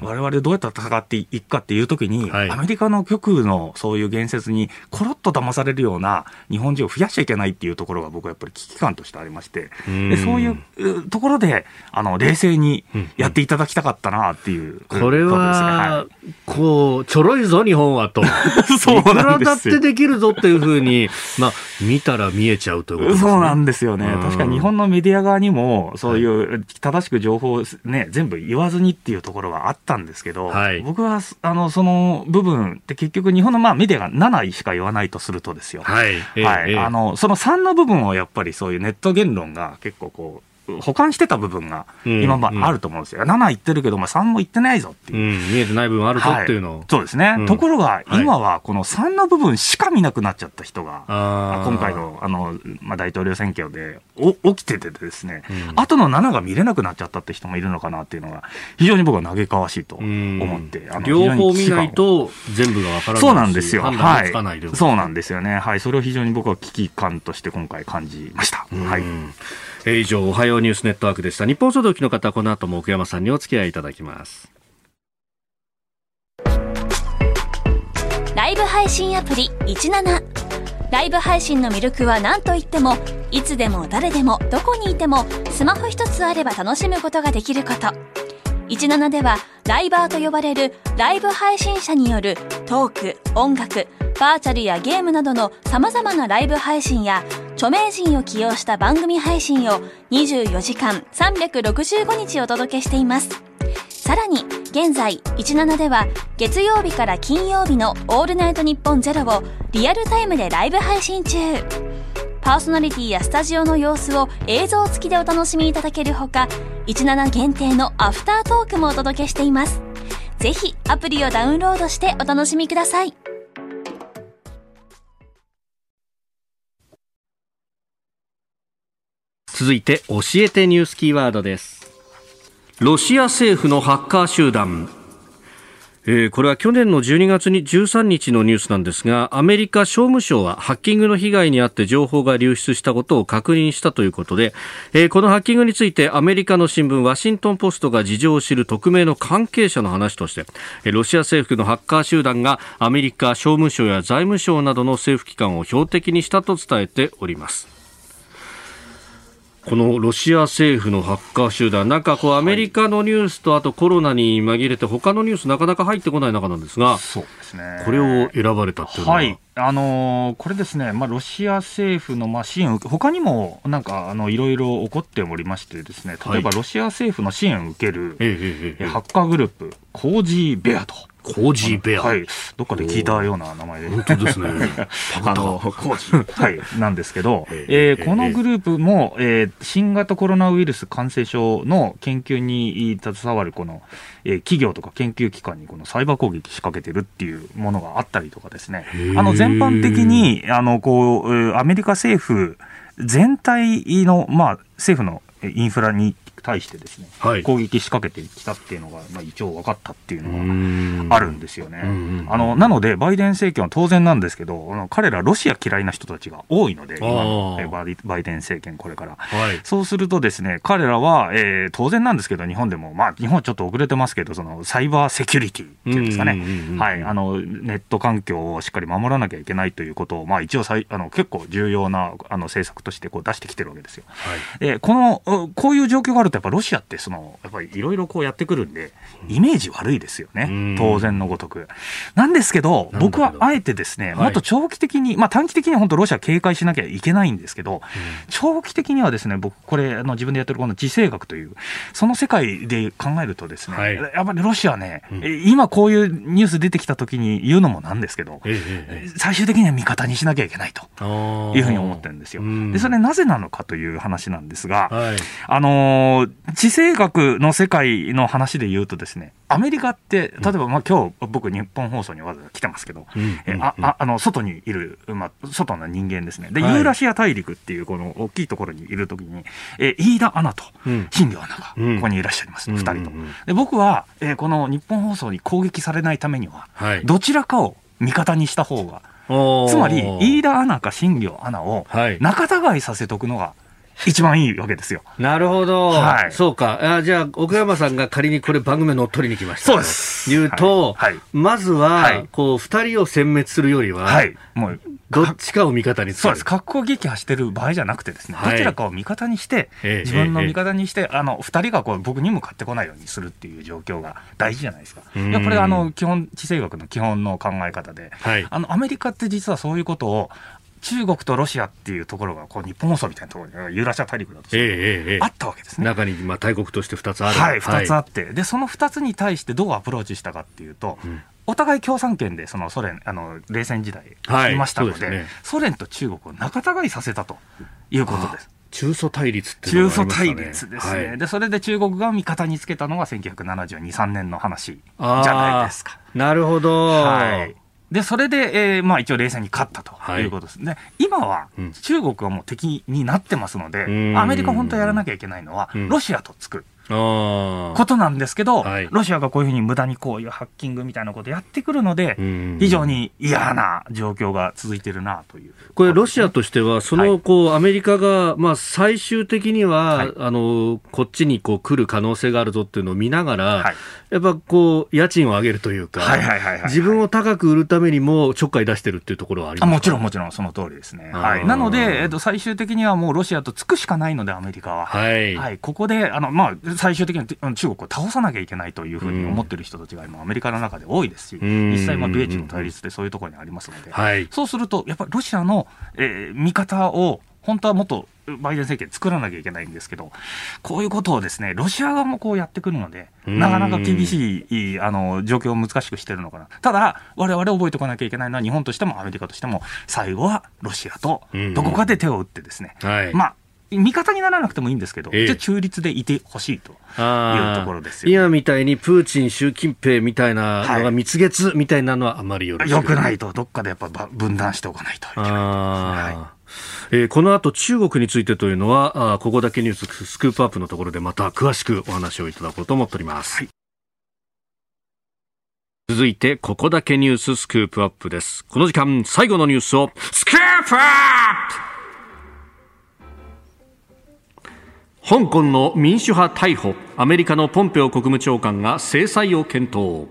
われわれどうやって戦っていくかっていうときに、はい、アメリカの極右のそういう言説に、ころっと騙されるような日本人を増やしちゃいけないっていうところが僕はやっぱり危機感としてありまして、でそういうところであの冷静にやっていただきたかったなっていう、これは、こう、ちょろいぞ、日本はと。そうなんですだってできるぞっていうふうに、まあ、見たら見えちゃうということね。そうなんですよね。確かに日本のメディア側にも、そういう正しく情報をね、全部言わずにっていうところはあったんですけど、はい、僕は、あの、その部分って結局日本のまあメディアが7しか言わないとするとですよ。はい。はい。あの、その3の部分をやっぱりそういうネット言論が結構こう、保管してた部分が今まあると思うんですよ、うんうん、7言ってるけど、まあ、3も言ってないぞっていう、うん、見えてない部分あるぞっていうの。を、はい、そうですね、うん、ところが今はこの3の部分しか見なくなっちゃった人が、はい、今回のあの、まあ、大統領選挙でお起きててですね、うん、後の7が見れなくなっちゃったって人もいるのかなっていうのが、非常に僕は嘆かわしいと思って、あの両方見ないと全部が分からないそうなんですよ、はい、そうなんですよね、はい、それを非常に僕は危機感として今回感じました。はいえ、以上、おはようニュースネットワークでした。日本総動機の方、この後も奥山さんにお付き合いいただきます。ライブ配信アプリ17。ライブ配信の魅力は何と言っても、いつでも誰でもどこにいてもスマホ一つあれば楽しむことができること。17ではライバーと呼ばれるライブ配信者によるトーク、音楽、バーチャルやゲームなどの様々なライブ配信や著名人を起用した番組配信を24時間365日お届けしています。さらに、現在、17では、月曜日から金曜日のオールナイトニッポンゼロをリアルタイムでライブ配信中。パーソナリティやスタジオの様子を映像付きでお楽しみいただけるほか、17限定のアフタートークもお届けしています。ぜひ、アプリをダウンロードしてお楽しみください。続いて教えてニュースキーワードですロシア政府のハッカー集団えー、これは去年の12月に13日のニュースなんですが、アメリカ商務省はハッキングの被害に遭って情報が流出したことを確認したということで、えー、このハッキングについてアメリカの新聞ワシントンポストが事情を知る匿名の関係者の話として、えー、ロシア政府のハッカー集団がアメリカ商務省や財務省などの政府機関を標的にしたと伝えております。このロシア政府のハッカー集団、なんかこうアメリカのニュースとあとコロナに紛れて他のニュースなかなか入ってこない中なんですが、そうですね。これを選ばれたっていうのは。はい。あのー、これですね、まあ、ロシア政府のまあ支援を他にもなんかあのいろいろ起こっておりましてですね、例えばロシア政府の支援を受ける、はい、ハッカーグループ、コージーベアと。コージーベア。はい。どっかで聞いたような名前で。本当ですね。あの、コージー。はい。なんですけど、えー、このグループも、えー、新型コロナウイルス感染症の研究に携わるこの、えー、企業とか研究機関にこのサイバー攻撃仕掛けてるっていうものがあったりとかですね。あの、全般的に、あの、こう、アメリカ政府全体の、まあ、政府のインフラに対してですね、はい、攻撃仕掛けてきたっていうのが、まあ、一応分かったっていうのがあるんですよね。あのなので、バイデン政権は当然なんですけど、あの彼ら、ロシア嫌いな人たちが多いので、今のバイデン政権、これから、はい、そうするとですね、彼らは、えー、当然なんですけど、日本でも、まあ、日本はちょっと遅れてますけど、そのサイバーセキュリティっていうんですかね、はい、あのネット環境をしっかり守らなきゃいけないということを、まあ、一応あの、結構重要なあの政策としてこう出してきてるわけですよ。はい、えー、このこういう状況があると、やっぱロシアってその、やっぱりいろいろこうやってくるんで、イメージ悪いですよね、当然のごとく。なんですけど、僕はあえてですね、もっと長期的に、まあ、短期的には本当、ロシア警戒しなきゃいけないんですけど、長期的にはですね、僕、これ、あの自分でやってるこの地政学という、その世界で考えるとですね、はい、やっぱりロシアね、うん、今こういうニュース出てきたときに言うのもなんですけど、ええ、最終的には味方にしなきゃいけないというふうに思ってるんですよ。で、それなぜなのかという話なんですが、はい、あの地政学の世界の話で言うとですね、アメリカって、例えば、まあ今日僕、日本放送にわざわざ来てますけど、えあああの外にいる、まあ、外の人間ですね、で、ユーラシア大陸っていう、この大きいところにいるときに、え飯田アナと新庄アナがここにいらっしゃいます、二、人と。で僕は、えー、この日本放送に攻撃されないためには、どちらかを味方にした方が、つまり、飯田アナか新庄アナを仲違いさせとくのが一番いいわけですよ。なるほど。はい。そうか。あじゃあ、奥山さんが仮にこれ番組乗っ取りに来ました。そうです。言うと、はい、まずは、はい、こう、二人を殲滅するよりは、はい。もう、どっちかを味方にそうです。格好撃破してる場合じゃなくてですね、どちらかを味方にして、自分の味方にして、あの、二人がこう、僕に向かってこないようにするっていう状況が大事じゃないですか。いや、これ、あの、基本、地政学の基本の考え方で、はい、あの、アメリカって実はそういうことを、中国とロシアっていうところがこう日本放送みたいなところにユーラシア大陸だと、ええあったわけですね。中にまあ大国として2つある。はい、2つあって、はい、でその2つに対してどうアプローチしたかっていうと、うん、お互い共産権でそのソ連あの冷戦時代いましたのではいでね、ソ連と中国を仲違いさせたということです。中ソ対立っていうのが、ね、中ソ対立ですね、はい、でそれで中国が味方につけたのが1972、3年の話じゃないですか。なるほど、はいで、それで、えー、まあ一応冷戦に勝ったということですね。はい、今は中国はもう敵になってますので、うん、アメリカ本当はやらなきゃいけないのは、ロシアと作る。ことなんですけど、はい、ロシアがこういうふうに無駄にこういうハッキングみたいなことやってくるので、非常に嫌な状況が続いてるなという、これ、ロシアとしては、そのこう、アメリカが、まあ、最終的には、はい、あのこっちにこう来る可能性があるぞっていうのを見ながら、はい、やっぱこう、家賃を上げるというか、自分を高く売るためにもちょっかい出してるっていうところはありますもちろん、もちろん、その通りですね。はい、なので、えっと、最終的にはもうロシアとつくしかないので、アメリカは。はい、はい、ここで、あのまあ、最終的には中国を倒さなきゃいけないというふうに思ってる人たちが今、アメリカの中で多いですし、実際、米中の対立でそういうところにありますので、はい、そうすると、やっぱりロシアの、えー、見方を本当はもっとバイデン政権作らなきゃいけないんですけど、こういうことをですね、ロシア側もこうやってくるので、なかなか厳しいあの状況を難しくしてるのかな。ただ、我々覚えておかなきゃいけないのは、日本としてもアメリカとしても、最後はロシアとどこかで手を打ってですね、はい、まあ、味方にならなくてもいいんですけど、ええ、中立でいてほしいというところですよ、ね、今みたいにプーチン、習近平みたいなのが蜜月みたいなのはあまりよろしく、よくないと、どっかでやっぱ分断しておかないといけない、はいえー、この後中国についてというのは、あここだけニューススクープアップのところでまた詳しくお話をいただこうと思っております。はい。続いて、ここだけニューススクープアップです。この時間、最後のニュースを、スクープアップ香港の民主派逮捕。アメリカのポンペオ国務長官が制裁を検討。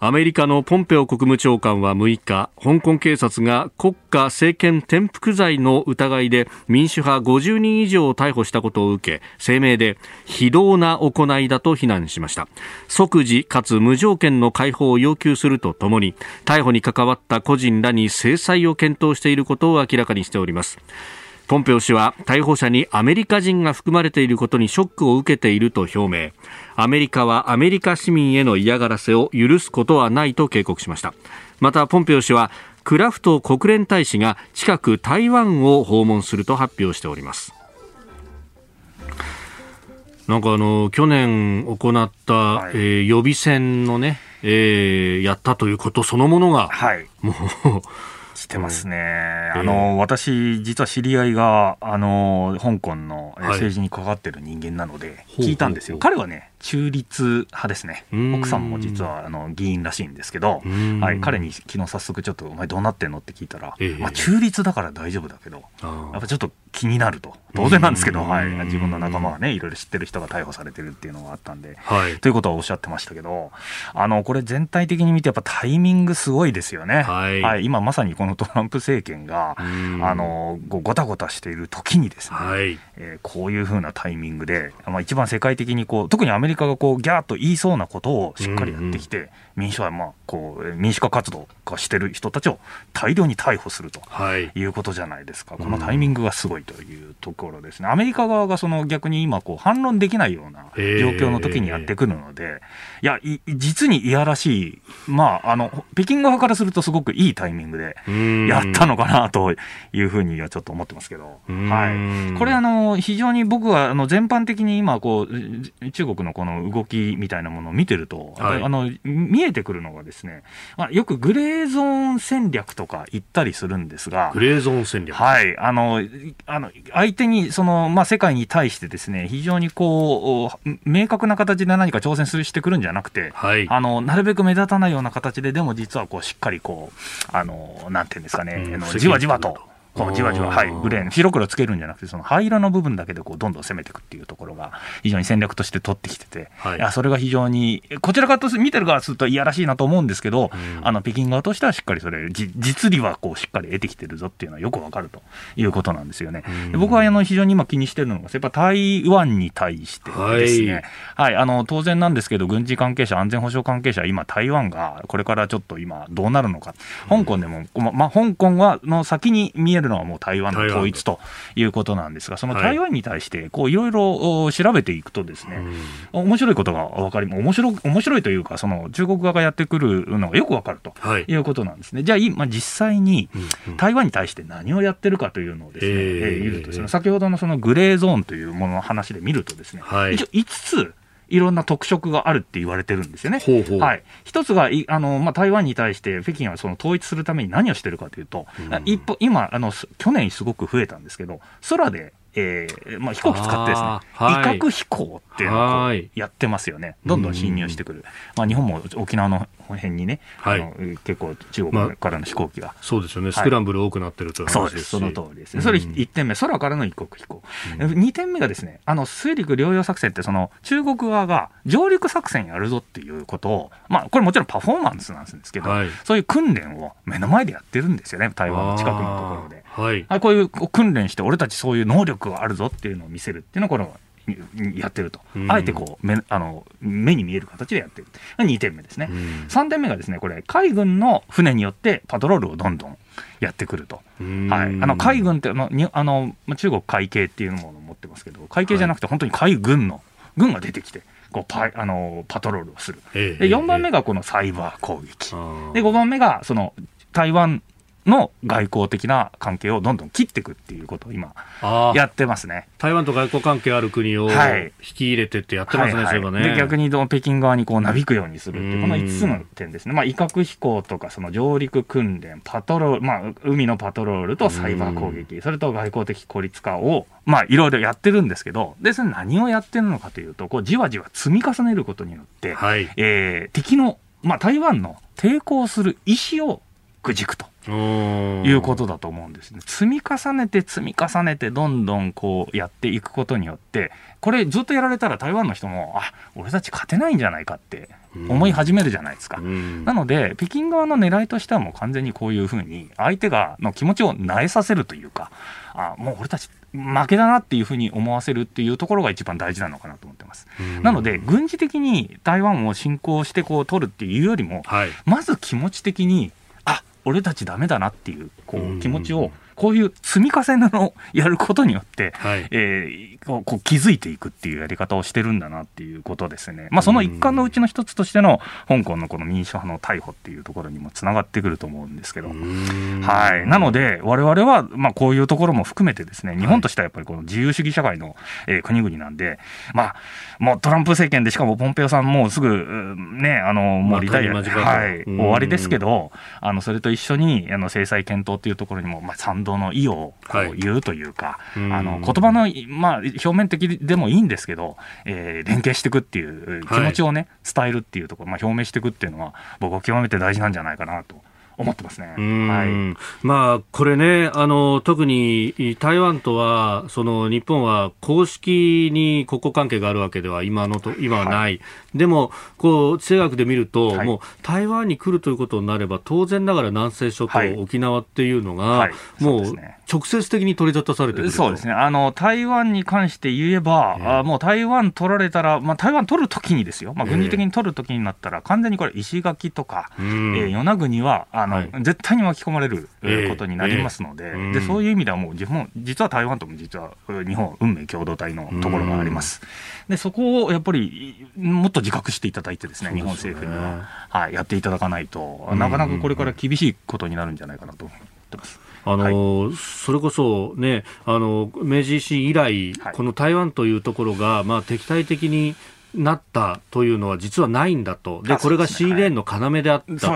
アメリカのポンペオ国務長官は6日香港警察が国家政権転覆罪の疑いで民主派50人以上を逮捕したことを受け声明で非道な行いだと非難しました。即時かつ無条件の解放を要求するとともに逮捕に関わった個人らに制裁を検討していることを明らかにしております。ポンペオ氏は逮捕者にアメリカ人が含まれていることにショックを受けていると表明。アメリカはアメリカ市民への嫌がらせを許すことはないと警告しました。またポンペオ氏はクラフト国連大使が近く台湾を訪問すると発表しております。なんかあの去年行った、はい、えー、予備選のね、えー、やったということそのものが、はい、もうしてますね。あの、私、実は知り合いが、あの、香港の、政治に関わってる人間なので、聞いたんですよ。彼はね、中立派ですね。奥さんも実はあの議員らしいんですけど、はい、彼に昨日早速ちょっと、お前どうなってんの？って聞いたら、まあ、中立だから大丈夫だけど、やっぱちょっと気になると。当然なんですけど、はい、自分の仲間がね、いろいろ知ってる人が逮捕されてるっていうのがあったんで、はい、ということはおっしゃってましたけど、あの、これ全体的に見てやっぱタイミングすごいですよね。はい、はい、今まさにこのトランプ政権が、あの、ごたごたしている時にですね、はい、えー、こういうふうなタイミングで、まあ一番世界的にこう、特にアメリカがこう、ギャーッと言いそうなことをしっかりやってきて、民主化、まあ、こう民主化活動がしてる人たちを大量に逮捕するとい。うことじゃないですか、はい、このタイミングがすごいというところですね、アメリカ側がその逆に今こう、反論できないような状況の時にやってくるので、いや、実にいやらしい、まああの、北京側からするとすごくいいタイミングでやったのかなというふうにはちょっと思ってますけど、はい、これあの、非常に僕はあの全般的に今こう、中国のこの動きみたいなものを見てると、はい、あの見見えてくるのがですね、まあ、よくグレーゾーン戦略とか言ったりするんですが、グレーゾーン戦略はい、あの、あの相手に、その、まあ、世界に対してですね、非常にこう、明確な形で何か挑戦するしてくるんじゃなくて、はい、あの、なるべく目立たないような形で、でも実はこう、しっかりこう、あの、なんていうんですかね、うん、じわじわと。こうじわじわ、はい、グレーの白黒つけるんじゃなくて、その灰色の部分だけでこうどんどん攻めていくっていうところが、非常に戦略として取ってきてて、はい、いやそれが非常に、こちら側と見てる側するといやらしいなと思うんですけど、うん、あの北京側としてはしっかりそれ、実利はこうしっかり得てきてるぞっていうのはよくわかるということなんですよね。うん、僕はあの非常に今気にしてるのが、やっぱ台湾に対してですね、はい、はい、あの当然なんですけど、軍事関係者、安全保障関係者、今、台湾がこれからちょっと今、どうなるのか、香港でも、まあ、香港はの先に見えるのはもう台湾の統一ということなんですが、その台湾に対して、こういろいろ調べていくとですね、面白いことが分かり、面白面白いというか、その中国側がやってくるのがよく分かるとい。うことなんですね。じゃあ、今、実際に台湾に対して何をやってるかというのをですね、え見るとですね、先ほどのそのグレーゾーンというものの話で見るとですね、一応5つ、いろんな特色があるって言われてるんですよね。ほうほう。はい、一つがあの、まあ、台湾に対して北京はその統一するために何をしてるかというと、うん、一歩今あの、去年すごく増えたんですけど、空でえーまあ、飛行機使ってですね、威嚇飛行っていうのをやってますよね、どんどん侵入してくる、まあ、日本も沖縄の辺にね、はい、あの結構、中国からの飛行機が、まあ、そうですよね、スクランブル多くなってるという話ですそうです、その通りですね、それ1点目、空からの一国飛行、うん、2点目がですね、あの水陸両用作戦って、その中国側が上陸作戦やるぞっていうことを、まあ、これもちろんパフォーマンスなんですけど、はい、そういう訓練を目の前でやってるんですよね、台湾の近くのところで。はい、こういう訓練して、俺たちそういう能力があるぞっていうのを見せるっていうのは、これやってると、あえてこう目あの目に見える形でやってる、2点目ですね、3点目がですねこれ、海軍の船によってパトロールをどんどんやってくると、はい、あの海軍ってあのにあの中国海警っていうものを持ってますけど、海警じゃなくて、本当に海軍の、軍が出てきて。こうパあのパトロールをする、で4番目がこのサイバー攻撃、で5番目がその台湾の外交的な関係をどんどん切っていくっていうことを今、やってますね。台湾と外交関係ある国を引き入れてってやってますね、はいはい。はい、で逆に北京側にこうなびくようにするっていう、この5つの点ですね、まあ、威嚇飛行とか、その上陸訓練、パトロール、まあ、海のパトロールとサイバー攻撃、それと外交的孤立化を、まあ、いろいろやってるんですけど、でそれ何をやってるのかというと、こうじわじわ積み重ねることによって、はい、えー、敵の、まあ、台湾の抵抗する意思をくじくと。いうことだと思うんですね。積み重ねて積み重ねてどんどんこうやっていくことによってこれずっとやられたら台湾の人もあ俺たち勝てないんじゃないかって思い始めるじゃないですか。なので北京側の狙いとしてはもう完全にこういうふうに相手がの気持ちを萎えさせるというかあもう俺たち負けだなっていうふうに思わせるっていうところが一番大事なのかなと思ってます。なので軍事的に台湾を侵攻してこう取るっていうよりも、はい、まず気持ち的に俺たちダメだなっていうこう気持ちをこういう積み重ねのやることによって、はい、えー、こう気づいていくっていうやり方をしてるんだなっていうことですね、まあ、その一環のうちの一つとしての香港のこの民主派の逮捕っていうところにもつながってくると思うんですけど、はい、なので、われわれはまあこういうところも含めて、ですね日本としてはやっぱりこの自由主義社会の、えー、国々なんで、まあ、もうトランプ政権で、しかもポンペオさん、もうすぐ、ね、あのもうリタイア、はい、終わりですけど、あのそれと一緒にあの制裁検討っていうところにも、まあ、賛賛同の意をこう言うというか、はい、あの言葉の、まあ、表面的でもいいんですけど、えー、連携していくっていう気持ちをね、伝えるっていうところ、まあ、表明していくっていうのは、僕は極めて大事なんじゃないかなと。思ってますね。はい、まあ、これね、あの、特に台湾とは、その日本は公式に国交関係があるわけでは今のと、今はない。はい、でも、こう、地政学で見ると、はい、もう台湾に来るということになれば、当然ながら南西諸島、沖縄っていうのが、もう、直接的に取り沙汰されてそうですね。あの、台湾に関して言えば、えー、あもう台湾取られたら、まあ、台湾取るときにですよ。まあ、軍事的に取るときになったら、完全にこれ石垣とか、えー、与那国は、あの、はい、絶対に巻き込まれることになりますので、えー、で、そういう意味ではもう、自分、実は台湾とも実は日本運命共同体のところがあります。で、そこをやっぱり、もっと自覚していただいてですね、日本政府には、はい、やっていただかないと、なかなかこれから厳しいことになるんじゃないかなと思ってます。あの、はい、それこそね、あの、明治維新以来、はい、この台湾というところが、まあ、敵対的になったというのは実はないんだと。で、これがシーレーンの要であった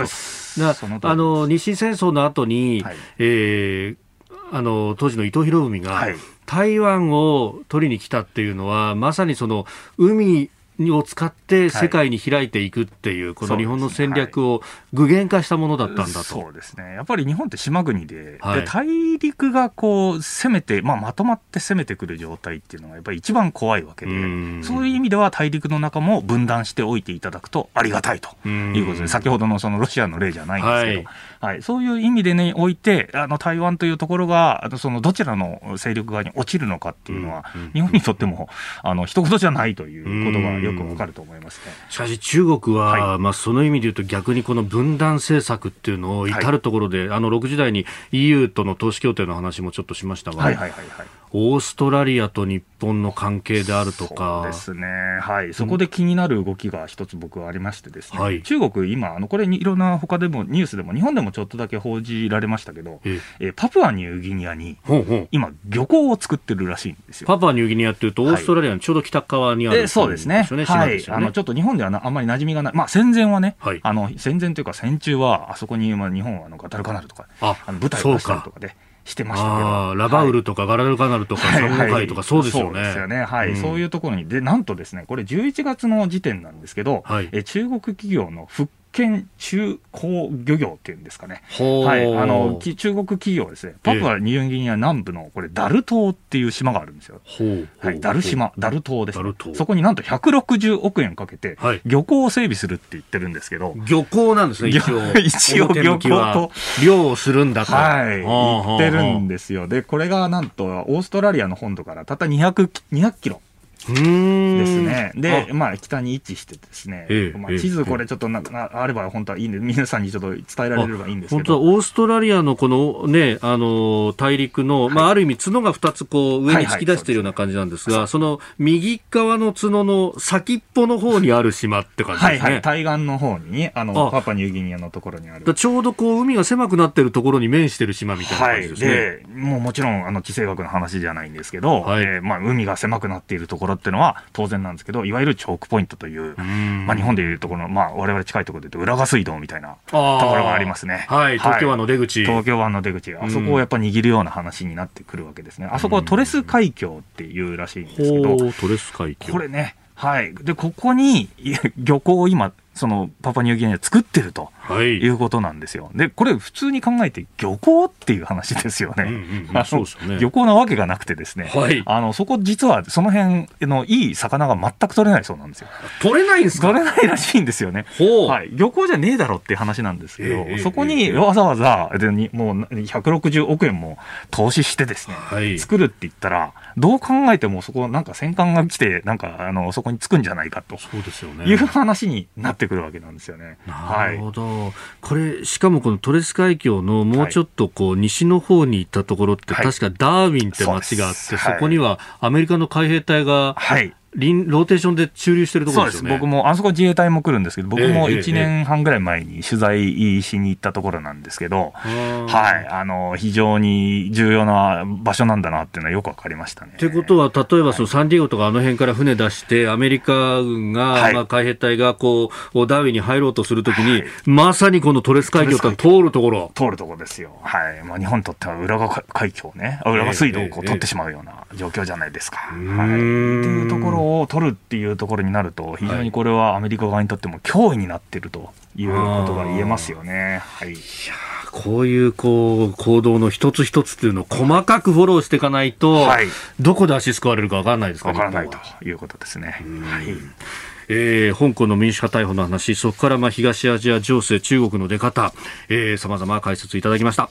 と。あの、日清戦争の後に、はい、えー、あの、当時の伊藤博文が、はい、台湾を取りに来たっていうのは、まさにその、海を使って世界に開いていくっていう、この日本の戦略を具現化したものだったんだと。そうですね。やっぱり日本って島国で、はい、で大陸がこう攻めて、まあ、まとまって攻めてくる状態っていうのがやっぱり一番怖いわけで、そういう意味では大陸の中も分断しておいていただくとありがたいということで、先ほどのそのロシアの例じゃないん。ですけど、はいはい、そういう意味でね、おいて、あの台湾というところが、そのどちらの勢力側に落ちるのかっていうのは、日本にとっても、あの一言じゃないということがよくわかると思います。ね。しかし中国は、はい、まあその意味で言うと逆にこの分断政策っていうのを至るところで、はい、あの6時台に EU との投資協定の話もちょっとしましたが、はいはいはいはい、オーストラリアと日本の関係であるとか。そうですね。はい。そこで気になる動きが一つ僕はありましてですね。はい、中国、今、あの、これいろんな他でもニュースでも、日本でもちょっとだけ報じられましたけど、ええパプアニューギニアに、今、漁港を作ってるらしいんですよ。パプアニューギニアっていうと、オーストラリアのちょうど北側にある、ね、そうですね。はい。あの、ちょっと日本ではあんまり馴染みがない。まあ、戦前はね、はい、あの、戦前というか戦中は、あそこに、まあ、日本はあのガタルカナルとか、ああの舞台を出したりとかで、してましたけど。ラバウルとかガラルカナルとか、サンゴ海とか、そうですよね。そう。はい、うん、そういうところに。で、なんとですね、これ11月の時点なんですけど、はい、え中国企業の復県中高漁業っていうんですかね。はい。あの、中国企業ですね。パプアニューギニア南部の、これ、ダル島っていう島があるんですよ。はい。ダル島、ダル島です、ね、そこになんと160億円かけて、漁港を整備するって言ってるんですけど。漁港なんですね、一応。一応漁港と。漁をするんだと。はい。言ってるんですよ。で、これがなんと、オーストラリアの本土からたった200、200キロ。ですね。で、まあ、北に位置してですね、ええ、まあ、地図これちょっとな、あれば本当はいいんで、皆さんにちょっと伝えられればいいんですけど。本当はオーストラリアのこのね、あの、大陸の、はい、まあ、ある意味角が2つこう、上に突き出しているような感じなんですが、はいはい、その右側の角の先っぽの方にある島って感じですね。はいはい。対岸の方に、あの、パパニューギニアのところにある。ちょうどこう、海が狭くなってるところに面してる島みたいな感じですね。はい。で、もうもちろん、あの、地政学の話じゃないんですけど、はい、えー、まあ、海が狭くなっているところっていうのは、当然然なんですけど、いわゆるチョークポイントという、うまあ、日本でいうところの、まあ、我々近いところでいうと、浦賀水道みたいなところがありますね。はい、東京湾の出口。東京湾の出口。あそこをやっぱ握るような話になってくるわけですね。あそこはトレス海峡っていうらしいんですけど、トレス海峡。これね、はい。で、ここに漁港を今、そのパパニューギニア作ってると、はい、いうことなんですよ。で、これ普通に考えて漁港っていう話ですよね。漁港なわけがなくてですね、はい、あの、そこ実はその辺のいい魚が全く取れないそうなんですよ。取れないんですか？取れないらしいんですよね。はい。漁港じゃねえだろっていう話なんですけど、えー、そこにわざわざでにもう160億円も投資してですね、はい、作るって言ったら、どう考えてもそこなんか戦艦が来て、なんかあの、そこに着くんじゃないかと。そうですよね。いう話になってってくるわけなんですよね。なるほど、はい、これ、しかもこのトレス海峡のもうちょっとこう西の方に行ったところって、確かダーウィンって町があって、そこにはアメリカの海兵隊が、はいローテーションで駐留してるところですよね。僕も、あそこ自衛隊も来るんですけど、僕も1年半ぐらい前に取材しに行ったところなんですけど、はい、あの、非常に重要な場所なんだなっていうのはよくわかりましたね。ということは、例えばそのサンディエゴとかあの辺から船出して、アメリカ軍が、はい、まあ海兵隊がこう、ダーウィンに入ろうとするときに、はい、まさにこのトレス海峡って通るところ。通るところですよ。はい。まあ日本にとっては浦賀海峡ね、浦賀水道をこう取ってしまうような状況じゃないですか。はい。っていうところを取るっていうところになると、非常にこれはアメリカ側にとっても脅威になっているということが言えますよね。はい。いやこういうこう行動の一つ一つっていうのを細かくフォローしていかないと、はい、どこで足すくわれるか分からないですか分からないということですね。はいえー、香港の民主派逮捕の話、そこからまあ東アジア情勢、中国の出方、さまざま解説いただきました。